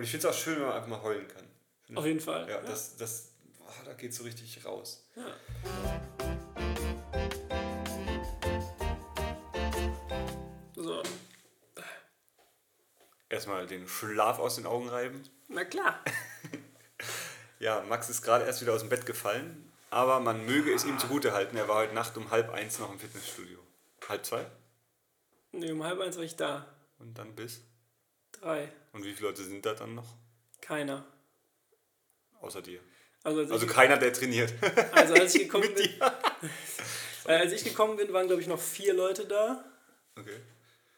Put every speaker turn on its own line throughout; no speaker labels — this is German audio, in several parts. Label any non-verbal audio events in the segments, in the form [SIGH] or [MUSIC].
Und ich finde es auch schön, wenn man einfach mal heulen kann.
Auf jeden Fall.
Ja, das, das, boah, da geht so richtig raus.
Ja. So,
Erstmal den Schlaf aus den Augen reiben.
na klar. [LAUGHS]
Ja, Max ist gerade erst wieder aus dem Bett gefallen, aber man möge es ihm zugute halten. Er war heute Nacht um halb eins noch im Fitnessstudio. Halb zwei?
Nee, um halb eins war ich da.
Und dann bis?
Drei.
Und wie viele Leute sind da dann noch?
Keiner.
Außer dir.
Also als,
Also keiner, der trainiert. [LAUGHS]
also als ich [LAUGHS] gekommen bin, [LAUGHS] äh, als ich gekommen bin, waren glaube ich noch vier Leute da.
Okay.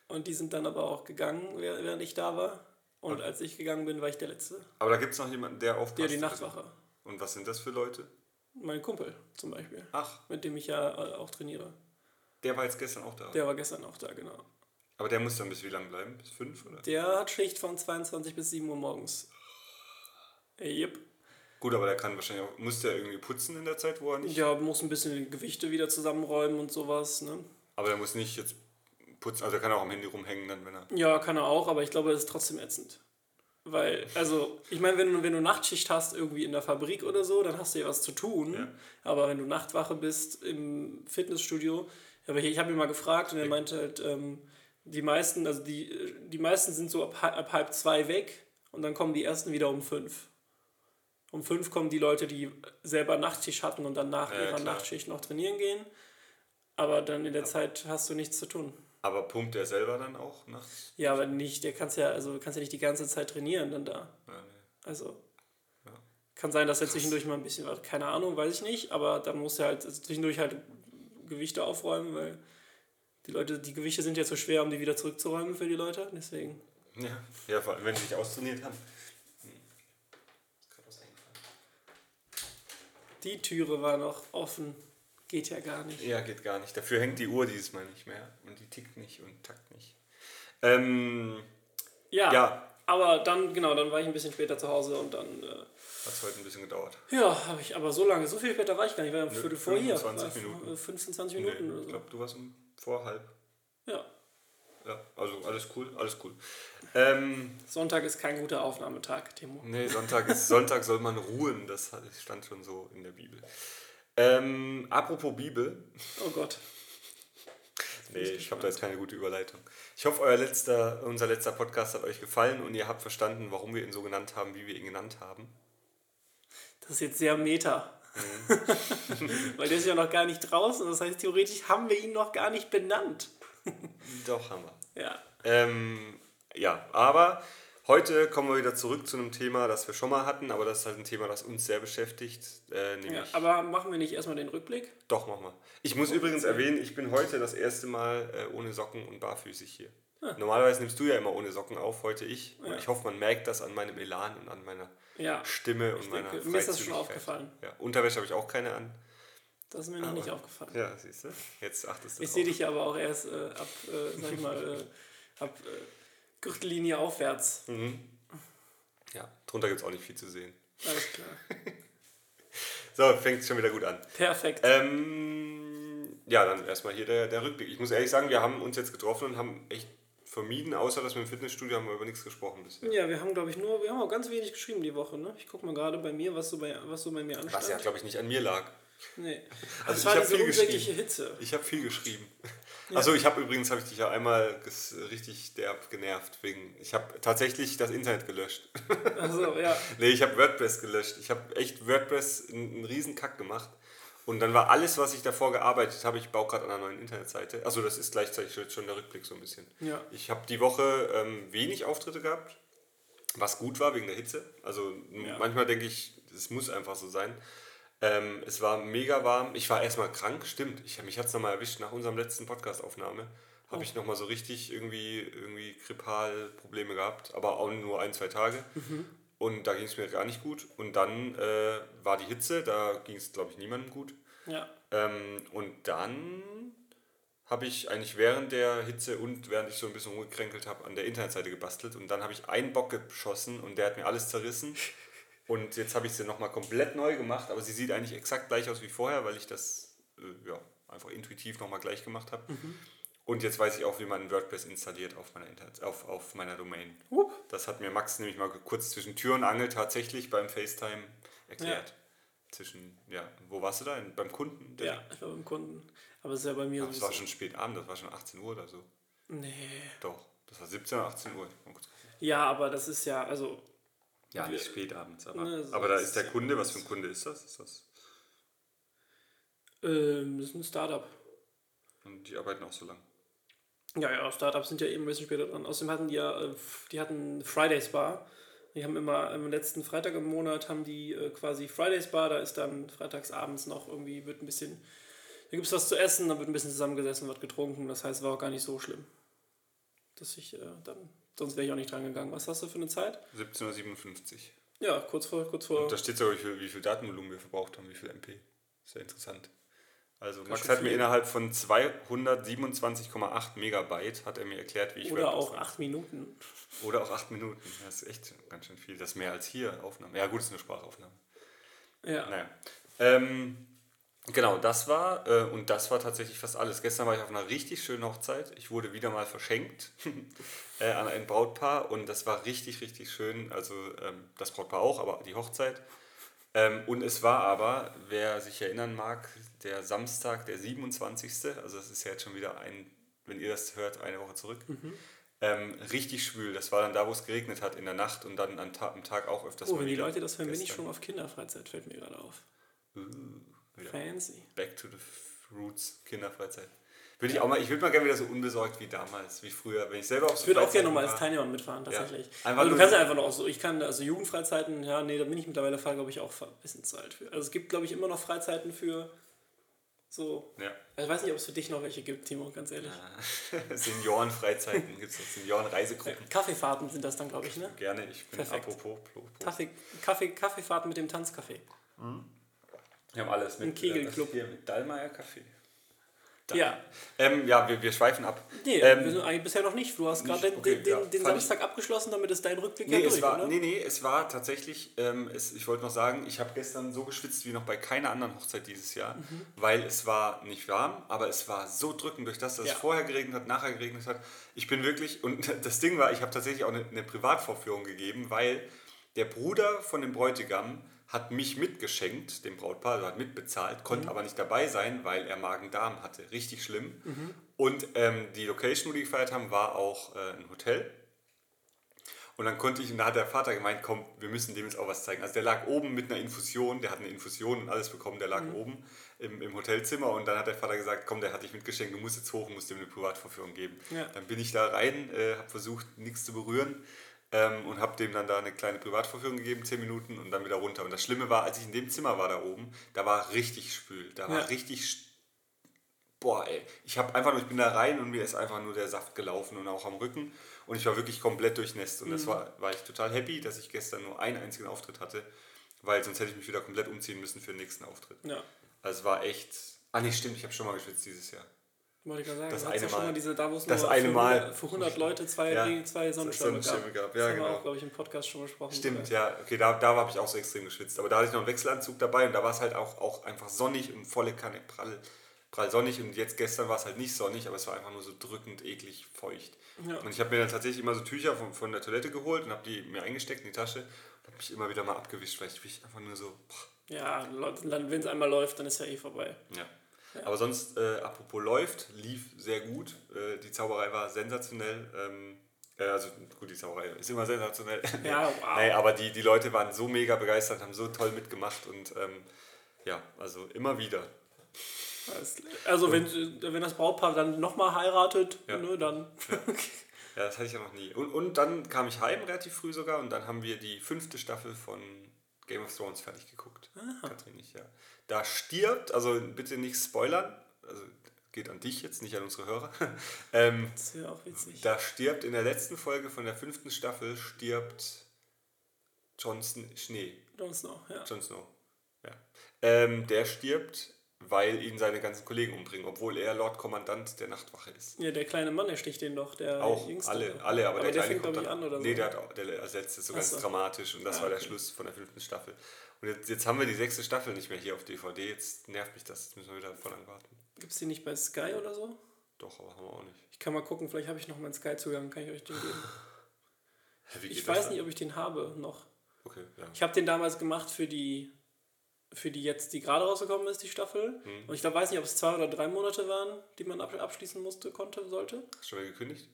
Und die sind dann aber auch gegangen, während ich da war. Und als ich gegangen bin, war ich der Letzte.
Aber da gibt es noch jemanden, der aufpasst.
Der die Nachtwache.
Und was sind das für Leute?
Mein Kumpel zum Beispiel.
Ach,
Mit dem ich ja äh, auch trainiere.
der war jetzt gestern auch da.
Der war gestern auch da, genau.
Aber der muss dann bis wie lang bleiben? Bis fünf, oder?
Der hat Schicht von 22 bis 7 Uhr morgens. Yep.
Gut, aber der kann wahrscheinlich auch. Muss der irgendwie putzen in der Zeit, wo er nicht.
Ja, muss ein bisschen Gewichte wieder zusammenräumen und sowas. Ne?
Aber der muss nicht jetzt putzen. Also er kann auch am Handy rumhängen, dann, wenn er.
Ja, kann er auch, aber ich glaube, das ist trotzdem ätzend. Weil, also, ich meine, wenn du, wenn du Nachtschicht hast, irgendwie in der Fabrik oder so, dann hast du ja was zu tun.
Ja.
Aber wenn du Nachtwache bist im Fitnessstudio, aber ich, ich habe ihn mal gefragt und er meinte halt, ähm, die meisten, also die, die meisten sind so ab, ab halb zwei weg und dann kommen die ersten wieder um fünf. Um fünf kommen die Leute, die selber Nachtschicht hatten und dann nach
Ja,
ihrer
klar.
Nachtschicht noch trainieren gehen. Aber dann in der Zeit hast du nichts zu tun.
Aber pumpt der selber dann auch nachts?
Ja, aber nicht, der kannst ja, also du kannst ja nicht die ganze Zeit trainieren dann da.
Ja, nee.
Also
Ja.
kann sein, dass er zwischendurch mal ein bisschen keine Ahnung, weiß ich nicht, aber dann muss er halt zwischendurch halt Gewichte aufräumen, weil die Leute, die Gewichte sind ja zu schwer, um die wieder zurückzuräumen für die Leute. Deswegen.
Ja, ja vor allem, wenn sie sich austrainiert haben. Ist grad was eingefallen.
Die Türe war noch offen. Geht ja gar nicht.
Ja, geht gar nicht. Dafür hängt die Uhr dieses Mal nicht mehr. Und die tickt nicht und takt nicht. Ähm,
Ja,
Ja.
aber dann, genau, dann war ich ein bisschen später zu Hause und dann, äh,
hat es heute ein bisschen gedauert.
ja, habe ich, aber so lange, so viel später war ich gar nicht, ich war
Nö,
Viertel vor hier.
25
War
Minuten.
15, 20
Nee,
Minuten oder
ich
so.
glaube, du warst um vor halb.
Ja.
Ja, also alles cool, alles cool. Ähm,
Sonntag ist kein guter Aufnahmetag, Timo.
nee, Sonntag ist Sonntag soll man ruhen, das stand schon so in der Bibel. Ähm, apropos Bibel,
Oh Gott.
nee, ich habe da jetzt keine gute Überleitung. Ich hoffe, euer letzter, unser letzter Podcast hat euch gefallen und ihr habt verstanden, warum wir ihn so genannt haben, wie wir ihn genannt haben.
Das ist jetzt sehr meta. [LAUGHS] Weil der ist ja noch gar nicht draußen. Das heißt, theoretisch haben wir ihn noch gar nicht benannt. [LAUGHS]
Doch, haben wir.
Ja.
Ähm, ja, aber heute kommen wir wieder zurück zu einem Thema, das wir schon mal hatten, aber das ist halt ein Thema, das uns sehr beschäftigt. Äh,
ja. Aber machen wir nicht erstmal den Rückblick?
doch, mach mal. Ich muss übrigens erwähnen, ich bin heute das erste Mal äh, ohne Socken und barfüßig hier. Normalerweise nimmst du ja immer ohne Socken auf, heute ich. Und
Ja.
ich hoffe, man merkt das an meinem Elan und an meiner
Ja.
Stimme und meiner
denke, mir ist das schon aufgefallen.
Ja, Unterwäsche habe ich auch keine an.
Das ist mir noch nicht aufgefallen.
Ja, siehst du? Jetzt achtest du
Ich sehe dich aber auch erst äh, ab, äh, sag ich mal, äh, ab äh, Gürtellinie aufwärts.
Mhm. Ja, drunter gibt es auch nicht viel zu sehen.
Alles klar. [LAUGHS]
So, fängt schon wieder gut an.
Perfekt.
Ähm, ja, dann erstmal hier der, der Rückblick. Ich muss ehrlich sagen, wir haben uns jetzt getroffen und haben echt vermieden, außer dass wir im Fitnessstudio haben wir über nichts gesprochen bisher.
ja, wir haben, glaube ich, nur, wir haben auch ganz wenig geschrieben die Woche, ne? Ich gucke mal gerade bei mir, was so bei, was so bei mir anstand.
Was ja, glaube ich, nicht an mir lag.
Nee.
Also
das
ich
war
hab
diese
viel
unsägliche Hitze.
Ich habe viel geschrieben. Also ich habe übrigens, habe ich dich ja einmal richtig derb genervt. Wegen, ich habe tatsächlich das Internet gelöscht.
Also, ja. [LAUGHS]
nee, ich habe WordPress gelöscht. Ich habe echt WordPress einen, einen riesen Kack gemacht. Und dann war alles, was ich davor gearbeitet habe, ich baue gerade an einer neuen Internetseite. Also das ist gleichzeitig schon der Rückblick so ein bisschen.
Ja.
Ich habe die Woche ähm, wenig Auftritte gehabt, was gut war wegen der Hitze. Also
Ja.
manchmal denke ich, es muss einfach so sein. Ähm, es war mega warm. Ich war erstmal krank, stimmt. Ich, mich hat es nochmal erwischt nach unserem letzten Podcast-Aufnahme. Habe
Oh.
ich nochmal so richtig irgendwie, irgendwie Grippal-Probleme gehabt, aber auch nur ein, zwei Tage.
Mhm.
Und da ging es mir gar nicht gut. Und dann äh, war die Hitze, da ging es, glaube ich, niemandem gut.
Ja.
Ähm, und dann habe ich eigentlich während der Hitze und während ich so ein bisschen rumgekränkelt habe, an der Internetseite gebastelt. Und dann habe ich einen Bock geschossen und der hat mir alles zerrissen. [LAUGHS] Und jetzt habe ich sie nochmal komplett neu gemacht, aber sie sieht eigentlich exakt gleich aus wie vorher, weil ich das äh, ja, einfach intuitiv nochmal gleich gemacht habe. Und jetzt weiß ich auch, wie man WordPress installiert auf meiner, Internet, auf, auf meiner Domain.
Hup.
Das hat mir Max nämlich mal kurz zwischen Tür und Angel tatsächlich beim FaceTime erklärt. Zwischen, ja, wo warst du da? Beim Kunden?
Ja, ich war beim Kunden. Aber es ist ja bei mir
Das war schon spät Abend, das war schon 18 Uhr oder so.
Nee.
Doch, das war 17 oder 18 Uhr.
Ja, aber das ist ja, also,
Ja, nicht spät abends, aber,
Ne, so
aber da
ist
der
ja
Kunde, was für ein Kunde ist das? Ist das?
ähm, das ist ein Startup.
Und die arbeiten auch so lang.
Ja, ja, Startups sind ja eben ein bisschen später dran. Außerdem hatten die ja, äh, die hatten Fridays Bar. Die haben immer am letzten Freitag im Monat haben die äh, quasi Fridays Bar, da ist dann freitags abends noch irgendwie, wird ein bisschen, da gibt es was zu essen, dann wird ein bisschen zusammengesessen, wird getrunken. Das heißt, war auch gar nicht so schlimm. Dass ich äh, dann, sonst wäre ich auch nicht dran gegangen. Was hast du für eine Zeit?
17.57 Uhr.
Ja, kurz vor, kurz vor.
Und da steht sogar, wie viel, wie viel Datenvolumen wir verbraucht haben, wie viel MP. Sehr interessant. Also Max hat mir
viel.
innerhalb von 227,8 Megabyte hat er mir erklärt, wie ich
Oder auch acht Minuten.
Oder auch 8 Minuten. Das ist echt ganz schön viel. Das ist mehr als hier Aufnahmen. Ja gut, es ist eine Sprachaufnahme.
Ja.
Naja. Ähm, genau, das war, äh, und das war tatsächlich fast alles. Gestern war ich auf einer richtig schönen Hochzeit. Ich wurde wieder mal verschenkt [LAUGHS] äh, an ein Brautpaar und das war richtig, richtig schön. Also ähm, das Brautpaar auch, aber die Hochzeit. Ähm, und es war aber, wer sich erinnern mag, der Samstag, der 27. Also das ist ja jetzt schon wieder ein, wenn ihr das hört, eine Woche zurück. Ähm, richtig schwül. Das war dann da, wo es geregnet hat in der Nacht und dann am, Ta am Tag auch öfters
Oh, wenn die. Leute das hören, bin ich schon auf Kinderfreizeit, fällt mir gerade auf.
Uh.
Fancy.
Back to the Roots, Kinderfreizeit. Würde ich auch mal, ich würde mal gerne wieder so unbesorgt wie damals, wie früher, wenn ich selber auf so
Ich würde auch gerne nochmal als. Teilnehmer mitfahren, tatsächlich.
Einfach
Also du kannst ja einfach noch so, ich kann, also Jugendfreizeiten, ja, nee, da bin ich mittlerweile, glaube ich, auch ein bisschen zu alt für. Also es gibt, glaube ich, immer noch Freizeiten für so,
Ja.
ich weiß nicht, ob es für dich noch welche gibt, Timo, ganz ehrlich. [LAUGHS]
Seniorenfreizeiten gibt es, Seniorenreisegruppen.
Kaffeefahrten sind das dann, glaube ich, ne?
Gerne, ich bin
Perfekt.
apropos. Pro, pro.
Kaffee, Kaffee, Kaffeefahrten mit dem Tanzcafé.
Wir haben alles mit.
Ein Kegelclub.
äh, Hier mit Dallmayr Kaffee.
Ja,
Ähm, ja, wir, wir schweifen ab.
nee,
ähm,
wir sind eigentlich bisher noch nicht. Du hast gerade den,
Okay,
den,
ja.
den
Fand ich-
Samstag abgeschlossen, damit ist dein Rückblick
Nee,
ja
es
durch,
war,
oder?
nee, nee, es war tatsächlich, ähm, es, ich wollte noch sagen, ich habe gestern so geschwitzt wie noch bei keiner anderen Hochzeit dieses Jahr,
Mhm.
weil es war nicht warm, aber es war so drückend durch das, dass
Ja.
es vorher geregnet hat, nachher geregnet hat. Ich bin wirklich, und [LAUGHS] das Ding war, ich habe tatsächlich auch eine, eine Privatvorführung gegeben, weil der Bruder von dem Bräutigam hat mich mitgeschenkt, dem Brautpaar, also hat mitbezahlt, konnte aber nicht dabei sein, weil er Magen-Darm hatte. Richtig schlimm. Und ähm, die Location, wo die gefeiert haben, war auch äh, ein Hotel. Und dann konnte ich, und da hat der Vater gemeint, komm, wir müssen dem jetzt auch was zeigen. Also der lag oben mit einer Infusion, der hat eine Infusion und alles bekommen, der lag oben im, im Hotelzimmer und dann hat der Vater gesagt, komm, der hat dich mitgeschenkt, du musst jetzt hoch und musst ihm eine Privatvorführung geben.
Ja.
Dann bin ich da rein, äh, habe versucht, nichts zu berühren ähm, und habe dem dann da eine kleine Privatvorführung gegeben, 10 Minuten und dann wieder runter. Und das Schlimme war, als ich in dem Zimmer war da oben, da war richtig spül, da war
Ja.
richtig boah, ey, ich habe einfach nur, ich bin da rein und mir ist einfach nur der Saft gelaufen und auch am Rücken und ich war wirklich komplett durchnässt und
Mhm.
das war, war ich total happy, dass ich gestern nur einen einzigen Auftritt hatte, weil sonst hätte ich mich wieder komplett umziehen müssen für den nächsten Auftritt.
Ja,
Also es war echt, ah nee, stimmt, ich habe schon mal geschwitzt dieses Jahr.
Wollte ich gerade sagen.
Das eine
ja schon
Mal.
mal diese, da wo es
Das eine
für,
Mal.
100, für 100 Leute zwei,
Ja,
zwei Sonnenschirme gab.
Sonnenschirme gab, ja,
das haben wir
genau.
auch, glaube ich, im Podcast schon besprochen.
Stimmt, ja, okay, da, da habe ich auch so extrem geschwitzt. Aber da hatte ich noch einen Wechselanzug dabei und da war es halt auch, auch einfach sonnig und volle Kanne, prall, prall sonnig. Und jetzt gestern war es halt nicht sonnig, aber es war einfach nur so drückend, eklig, feucht.
Ja.
Und ich habe mir dann tatsächlich immer so Tücher von, von der Toilette geholt und habe die mir eingesteckt in die Tasche und habe mich immer wieder mal abgewischt, weil ich mich einfach nur so, boah,
Ja, wenn es einmal läuft, dann ist ja eh vorbei.
ja. Aber sonst, äh, apropos läuft, lief sehr gut. Äh, die Zauberei war sensationell. Ähm, äh, also gut, die Zauberei ist immer sensationell.
Ja, wow. [LAUGHS]
Nee, aber die, die Leute waren so mega begeistert, haben so toll mitgemacht und ähm, ja, also immer wieder.
Also, wenn, wenn das Brautpaar dann nochmal heiratet,
Ja.
ne, dann. [LAUGHS]
Ja, das hatte ich ja noch nie. Und, und dann kam ich heim relativ früh sogar und dann haben wir die fünfte Staffel von Game of Thrones fertig geguckt. Katrin, ich, ja. Da stirbt, also bitte nicht spoilern, also geht an dich jetzt, nicht an unsere Hörer. [LAUGHS] ähm,
Das wäre auch witzig.
Da stirbt in der letzten Folge von der fünften Staffel stirbt Jon Sn- Schnee.
Jon Snow, ja.
Jon Snow. Ja. Ähm, der stirbt, weil ihn seine ganzen Kollegen umbringen, obwohl er Lord Kommandant der Nachtwache ist.
Ja, der kleine Mann, der sticht den doch, der
Auch
Jüngste.
alle, alle, aber, der,
der
Kleine
fängt,
kommt dann-
an oder so.
Nee, der hat auch, der ersetzt es so
Ach
ganz
so.
dramatisch und das
Ah,
war der
okay.
Schluss von der fünften Staffel. Und jetzt, jetzt haben wir die sechste Staffel nicht mehr hier auf DVD, jetzt nervt mich das, jetzt müssen wir wieder voll lang warten.
Gibt es die nicht bei Sky oder so?
Doch, aber haben wir auch nicht.
Ich kann mal gucken, vielleicht habe ich noch meinen Sky-Zugang, kann ich euch den geben. Ich weiß nicht, ob ich den habe noch.
Okay, ja.
Ich habe den damals gemacht für die, für die jetzt, die gerade rausgekommen ist, die Staffel.
Hm.
Und ich glaube, weiß nicht, ob es zwei oder drei Monate waren, die man ab, abschließen musste, konnte, sollte.
Hast du schon wieder gekündigt?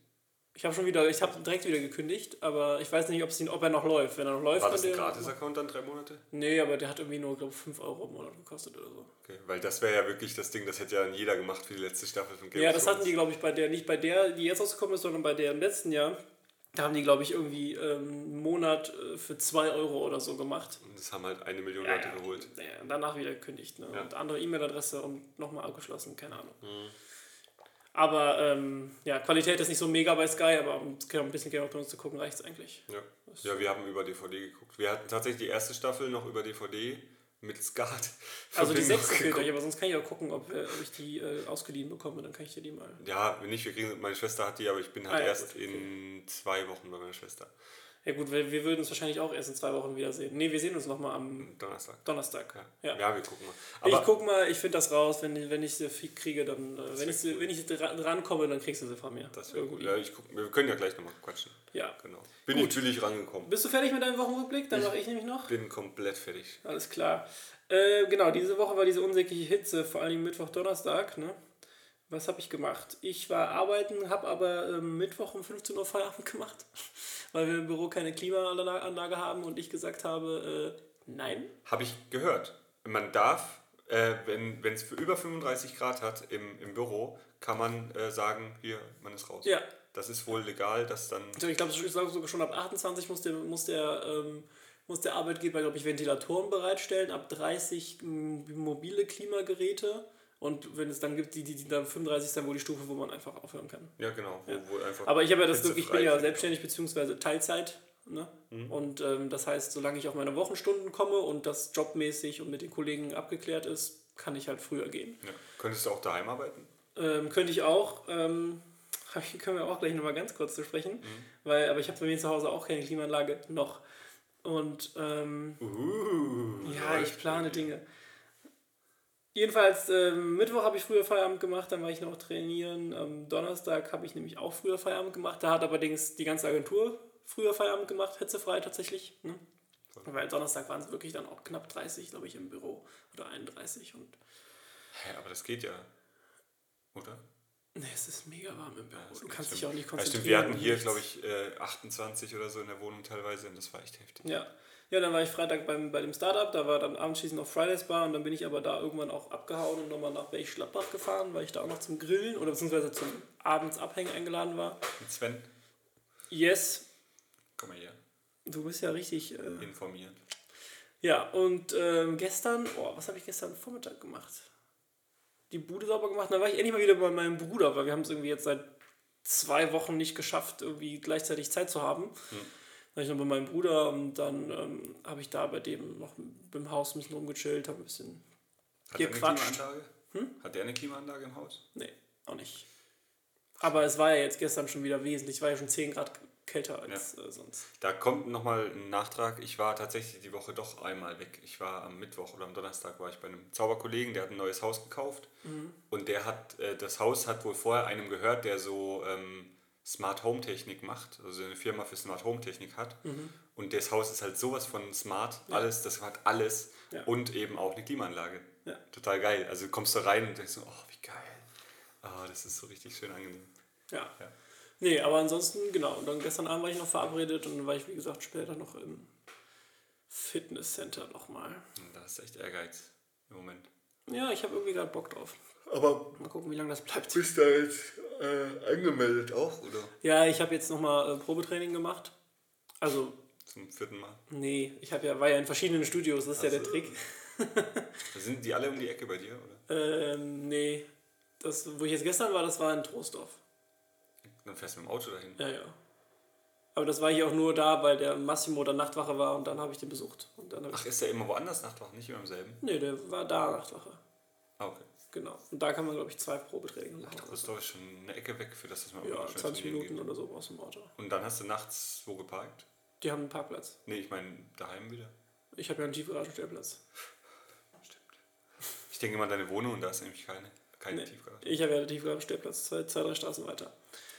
Ich habe schon wieder, ich habe direkt wieder gekündigt, aber ich weiß nicht, ob, es ihn, ob er noch läuft. Wenn er noch läuft,
War das ein Gratis-Account dann drei Monate?
Nee, aber der hat irgendwie nur, glaube ich, 5 Euro im Monat gekostet oder so.
Okay, weil das wäre ja wirklich das Ding, das hätte ja jeder gemacht für die letzte Staffel von Game
Ja, das hatten die, glaube ich, bei der, nicht bei der, die jetzt rausgekommen ist, sondern bei der im letzten Jahr. Da haben die, glaube ich, irgendwie ähm, einen Monat äh, für 2 Euro oder so gemacht.
Und das haben halt eine Million
Ja,
Leute
ja.
geholt.
Ja, und danach wieder gekündigt. Ne? Und andere E-Mail-Adresse und nochmal abgeschlossen, keine Ahnung.
Mhm.
Aber ähm, ja, Qualität ist nicht so mega bei Sky, aber um ein bisschen Game of Thrones zu gucken, reicht es eigentlich.
Ja. ja, wir haben über DVD geguckt. Wir hatten tatsächlich die erste Staffel noch über DVD mit Skat. [LAUGHS]
Also die sechste fehlt euch, aber sonst kann ich auch gucken, ob, äh, ob ich die äh, ausgeliehen bekomme, dann kann ich dir die mal.
Ja, wenn nicht, wir kriegen, meine Schwester hat die, aber ich bin halt
Ah, ja,
erst
gut, okay.
in zwei Wochen bei meiner Schwester.
Ja gut, wir, wir würden uns wahrscheinlich auch erst in zwei Wochen wiedersehen. Nee, wir sehen uns nochmal am
Donnerstag.
Donnerstag.
Ja,
Ja.
ja. wir gucken mal.
ich
Aber
guck mal, ich finde das raus, wenn, ich- wenn ich sie kriege, dann, äh, wenn, ich sie, wenn ich rankomme, dann kriegst du sie von mir.
das wäre gut. Ja, ich guck, wir können ja gleich nochmal quatschen.
Ja.
Genau. Bin
Gut.
ich natürlich rangekommen.
Bist du fertig mit deinem Wochenrückblick? Dann mache ich nämlich noch.
Bin komplett fertig.
Alles klar. Äh, genau, diese Woche war diese unsägliche Hitze, vor allem Mittwoch, Donnerstag. Ne? Was habe ich gemacht? Ich war arbeiten, habe aber ähm, Mittwoch um 15 Uhr Feierabend gemacht, [LAUGHS] weil wir im Büro keine Klimaanlage haben und ich gesagt habe, äh, nein.
Habe ich gehört. Man darf, äh, wenn es für über 35 Grad hat im, im Büro, kann man äh, sagen, hier, man ist raus.
Ja,
Das ist wohl legal, dass dann.
Also ich glaube ich glaub sogar schon ab 28 muss der, muss der, ähm, muss der Arbeitgeber, glaube ich, Ventilatoren bereitstellen, ab 30 m, mobile Klimageräte. Und wenn es dann gibt, die, die, die dann 35 ist dann wohl die Stufe, wo man einfach aufhören kann.
Ja, genau. Wo, wo einfach
Aber ich habe ja das Glück, ich bin ja selbstständig bzw. Teilzeit. Ne? Und ähm, das heißt, solange ich auf meine Wochenstunden komme und das jobmäßig und mit den Kollegen abgeklärt ist, kann ich halt früher gehen.
Ja. Könntest du auch daheim arbeiten?
Ähm, könnte ich auch, ähm, [LAUGHS] können wir auch gleich nochmal ganz kurz zu sprechen, weil, aber ich habe bei mir zu Hause auch keine Klimaanlage noch. Und ähm,
Uh,
ja, ich plane Dinge. Jedenfalls, ähm, Mittwoch habe ich früher Feierabend gemacht, dann war ich noch trainieren. Am Donnerstag habe ich nämlich auch früher Feierabend gemacht. Da hat allerdings die ganze Agentur früher Feierabend gemacht, hitzefrei tatsächlich. Ne? Weil Donnerstag waren es wirklich dann auch knapp 30, glaube ich, im Büro. Oder 31. Und
Hä, aber das geht ja. Oder?
ne, es ist mega warm im Büro.
das
du kannst
schon.
dich auch nicht
Ja,
konzentrieren.
stimmt, wir hatten hier, glaube ich, äh, 28 oder so in der Wohnung teilweise und das war echt heftig.
Ja. Ja, dann war ich Freitag beim, bei dem Startup, da war dann abends noch Fridays Bar und dann bin ich aber da irgendwann auch abgehauen und nochmal nach Berchtesgaden gefahren, weil ich da auch noch zum Grillen oder beziehungsweise zum Abends abhängen eingeladen war.
Mit Sven,
Yes,
komm mal hier,
du bist ja richtig. Äh,
informiert.
ja, und ähm, gestern, oh, was habe ich gestern Vormittag gemacht? Die Bude sauber gemacht, dann war ich endlich mal wieder bei meinem Bruder, weil wir haben es irgendwie jetzt seit zwei Wochen nicht geschafft, irgendwie gleichzeitig Zeit zu haben. Dann war ich noch bei meinem Bruder und dann ähm, habe ich da bei dem noch im Haus ein bisschen rumgechillt, habe ein bisschen.
Hat
Ihr
er eine
quatscht.
Klimaanlage? Hat der eine Klimaanlage im Haus?
Nee, auch nicht. Aber es war ja jetzt gestern schon wieder wesentlich, es war ja schon 10 Grad kälter als äh, sonst.
Da kommt nochmal ein Nachtrag. Ich war tatsächlich die Woche doch einmal weg. Ich war am Mittwoch oder am Donnerstag war ich bei einem Zauberkollegen, der hat ein neues Haus gekauft. Und der hat, äh, das Haus hat wohl vorher einem gehört, der so ähm, Smart Home Technik macht, also eine Firma für Smart Home Technik hat. Und das Haus ist halt sowas von smart, alles, das hat alles
Ja.
und eben auch eine Klimaanlage.
Ja.
Total geil. Also du kommst da rein und denkst so, oh, wie geil. Ah, das ist so richtig schön angenehm.
Ja.
Ja.
Nee, aber ansonsten, genau. Und dann gestern Abend war ich noch verabredet und dann war ich, wie gesagt, später noch im Fitnesscenter nochmal.
Das ist echt Ehrgeiz im Moment.
Ja, ich habe irgendwie gerade Bock drauf.
Aber
Mal gucken, wie lange das bleibt.
bist du da jetzt äh, angemeldet auch, oder?
Ja, ich habe jetzt nochmal äh, Probetraining gemacht. Also,
Zum vierten Mal.
nee, ich hab ja, war ja in verschiedenen Studios, das ist ja der. Trick. [LAUGHS]
Sind die alle um die Ecke bei dir, oder?
Ähm, nee. Das, wo ich jetzt gestern war, das war in Troisdorf.
Dann fährst du mit dem Auto dahin.
Ja, ja. Aber das war ich auch nur da, weil der Massimo da Nachtwache war und dann habe ich den besucht. Und dann hab
Ach, ist der immer woanders Nachtwachen, nicht immer im selben?
nee, der war da Nachtwache.
Ah, okay.
Genau. Und da kann man, glaube ich, zwei Probetraining machen.
Das ist doch schon eine Ecke weg, für das, dass man
Ja,
schnell
20
trainieren
Minuten
geht.
oder so brauchst du im Auto.
Und dann hast du nachts wo geparkt?
Die haben einen Parkplatz.
Nee, ich meine daheim wieder.
Ich habe ja einen Tiefgaragenstellplatz.
Ich denke mal an deine Wohnung und da ist nämlich keine, keinen
nee,
Tiefgarage.
Ich habe ja einen Tiefgaragenstellplatz, zwei, zwei, drei Straßen weiter.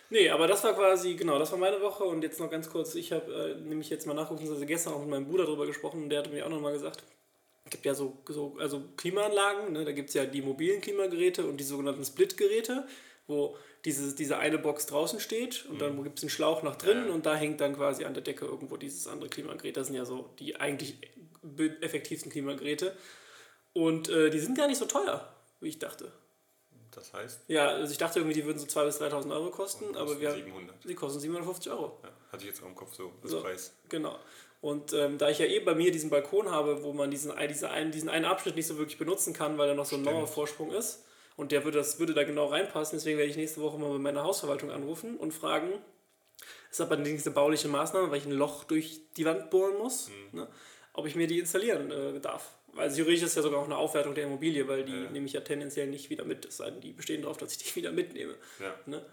Nee, aber das war quasi, genau, das war meine Woche und jetzt noch ganz kurz, ich habe äh, nämlich jetzt mal nachgucken, also gestern auch mit meinem Bruder darüber gesprochen und der hat mir auch nochmal gesagt, es gibt ja so, so also Klimaanlagen, ne? da gibt es ja die mobilen Klimageräte und die sogenannten Split-Geräte, wo diese, diese eine Box draußen steht und dann gibt es einen Schlauch nach drinnen
Ja.
und da hängt dann quasi an der Decke irgendwo dieses andere Klimagerät. Das sind ja so die eigentlich effektivsten Klimageräte. Und äh, die sind gar nicht so teuer, wie ich dachte.
Das heißt,
Ja, also ich dachte irgendwie, die würden so 2.000 bis 3.000 Euro kosten,
kosten
aber wir,
700.
die kosten 750 Euro.
Ja, hatte ich jetzt auch im Kopf so als
So.
Preis.
Genau. Und ähm, da ich ja eh bei mir diesen Balkon habe, wo man diesen, diese einen, diesen einen Abschnitt nicht so wirklich benutzen kann, weil da noch so ein. Mauervorsprung ist, und der würde, das würde da genau reinpassen, deswegen werde ich nächste Woche mal bei meiner Hausverwaltung anrufen und fragen, ist aber nicht eine bauliche Maßnahme, weil ich ein Loch durch die Wand bohren muss,
Mhm.
ne, ob ich mir die installieren äh, darf. Weil theoretisch ist ja sogar auch eine Aufwertung der Immobilie, weil die
Ja.
nehme ich ja tendenziell nicht wieder mit, es sei denn, die bestehen darauf, dass ich die [LAUGHS] wieder mitnehme.
Ja.
Ne?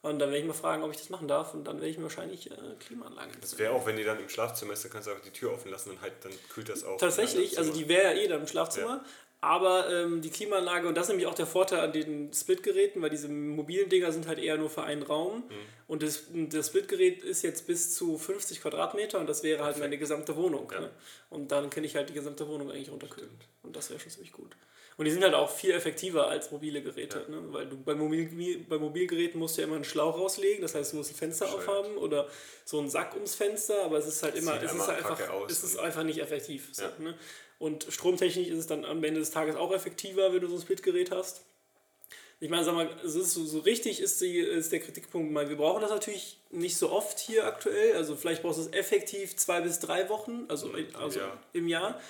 Und dann werde ich mal fragen, ob ich das machen darf und dann werde ich mir wahrscheinlich äh, Klimaanlagen
Das wäre auch, wenn die dann im Schlafzimmer ist, dann kannst du einfach die Tür offen lassen und halt, dann kühlt das auch.
Tatsächlich, also die wäre ja eh dann im Schlafzimmer. Aber ähm, die Klimaanlage, und das ist nämlich auch der Vorteil an den Split-Geräten, weil diese mobilen Dinger sind halt eher nur für einen Raum.
Mhm.
Und das, das Split-Gerät ist jetzt bis zu 50 Quadratmeter und das wäre halt meine gesamte Wohnung.
Ja.
Ne? Und dann kann ich halt die gesamte Wohnung eigentlich runterkühlen. Und das wäre schon ziemlich gut. Und die sind halt auch viel effektiver als mobile Geräte. Ne? Weil du bei, Mobil, bei Mobilgeräten musst du ja immer einen Schlauch rauslegen, das heißt, du musst ein Fenster
Bescheuert.
aufhaben oder so einen Sack ums Fenster, aber es ist halt immer, es ist halt einfach,
aus
es ist einfach nicht effektiv. So,
Ja.
ne? Und stromtechnisch ist es dann am Ende des Tages auch effektiver, wenn du so ein Splitgerät hast. Ich meine, sag mal, es ist so, so richtig ist, die, ist der Kritikpunkt, mal, wir brauchen das natürlich nicht so oft hier aktuell. Also vielleicht brauchst du es effektiv zwei bis drei Wochen, also, also
Jahr.
im Jahr.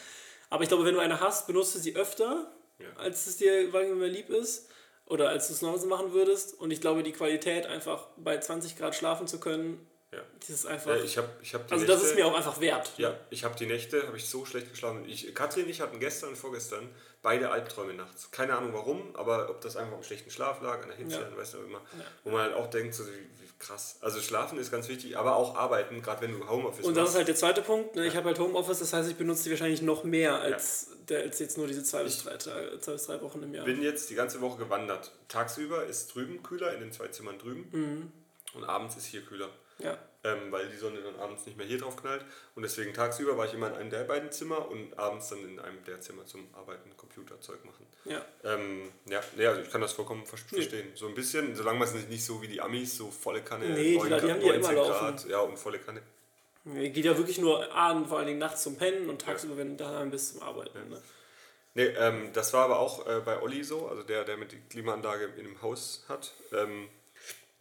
Aber ich glaube, wenn du eine hast, benutzt du sie öfter,
Ja.
als es dir mal, lieb ist. Oder als du es normalerweise machen würdest. Und ich glaube, die Qualität, einfach bei 20 Grad schlafen zu können,
Ja.
das ist einfach.
Ja, ich habe ich hab
also,
Nächte,
das ist mir auch einfach wert.
Ja, ich habe die Nächte, habe ich so schlecht geschlafen. Ich, Katrin und ich hatten gestern und vorgestern beide Albträume nachts. Keine Ahnung warum, aber ob das einfach am schlechten Schlaf lag, an der Hitze,
Ja.
weißt du immer. Wo man halt auch denkt, so, wie, wie krass. Also schlafen ist ganz wichtig, aber auch arbeiten, gerade wenn du Homeoffice
Und das
machst.
ist halt der zweite Punkt. Ne? Ich habe halt Homeoffice, das heißt, ich benutze die wahrscheinlich noch mehr als, der, als jetzt nur diese zwei bis, drei, Tage- zwei bis drei Wochen im Jahr.
bin jetzt die ganze Woche gewandert. Tagsüber ist drüben kühler, in den zwei Zimmern drüben.
Mhm.
Und abends ist hier kühler.
Ja.
Ähm, weil die Sonne dann abends nicht mehr hier drauf knallt. Und deswegen tagsüber war ich immer in einem der beiden Zimmer und abends dann in einem der Zimmer zum Arbeiten, Computerzeug machen.
Ja.
Ähm, ja, nee, also ich kann das vollkommen ver- verstehen. So ein bisschen, solange man es nicht, nicht so wie die Amis, so volle Kanne,
Nee, die- die haben die ja immer laufen.
ja, und volle Kanne.
Nee, Geht ja wirklich nur an, vor allen Dingen nachts zum Pennen und tagsüber, wenn du daheim bist, zum Arbeiten. Ne?
Nee, ähm, das war aber auch äh, bei Olli so, also der, der mit der Klimaanlage in dem Haus hat. Ähm,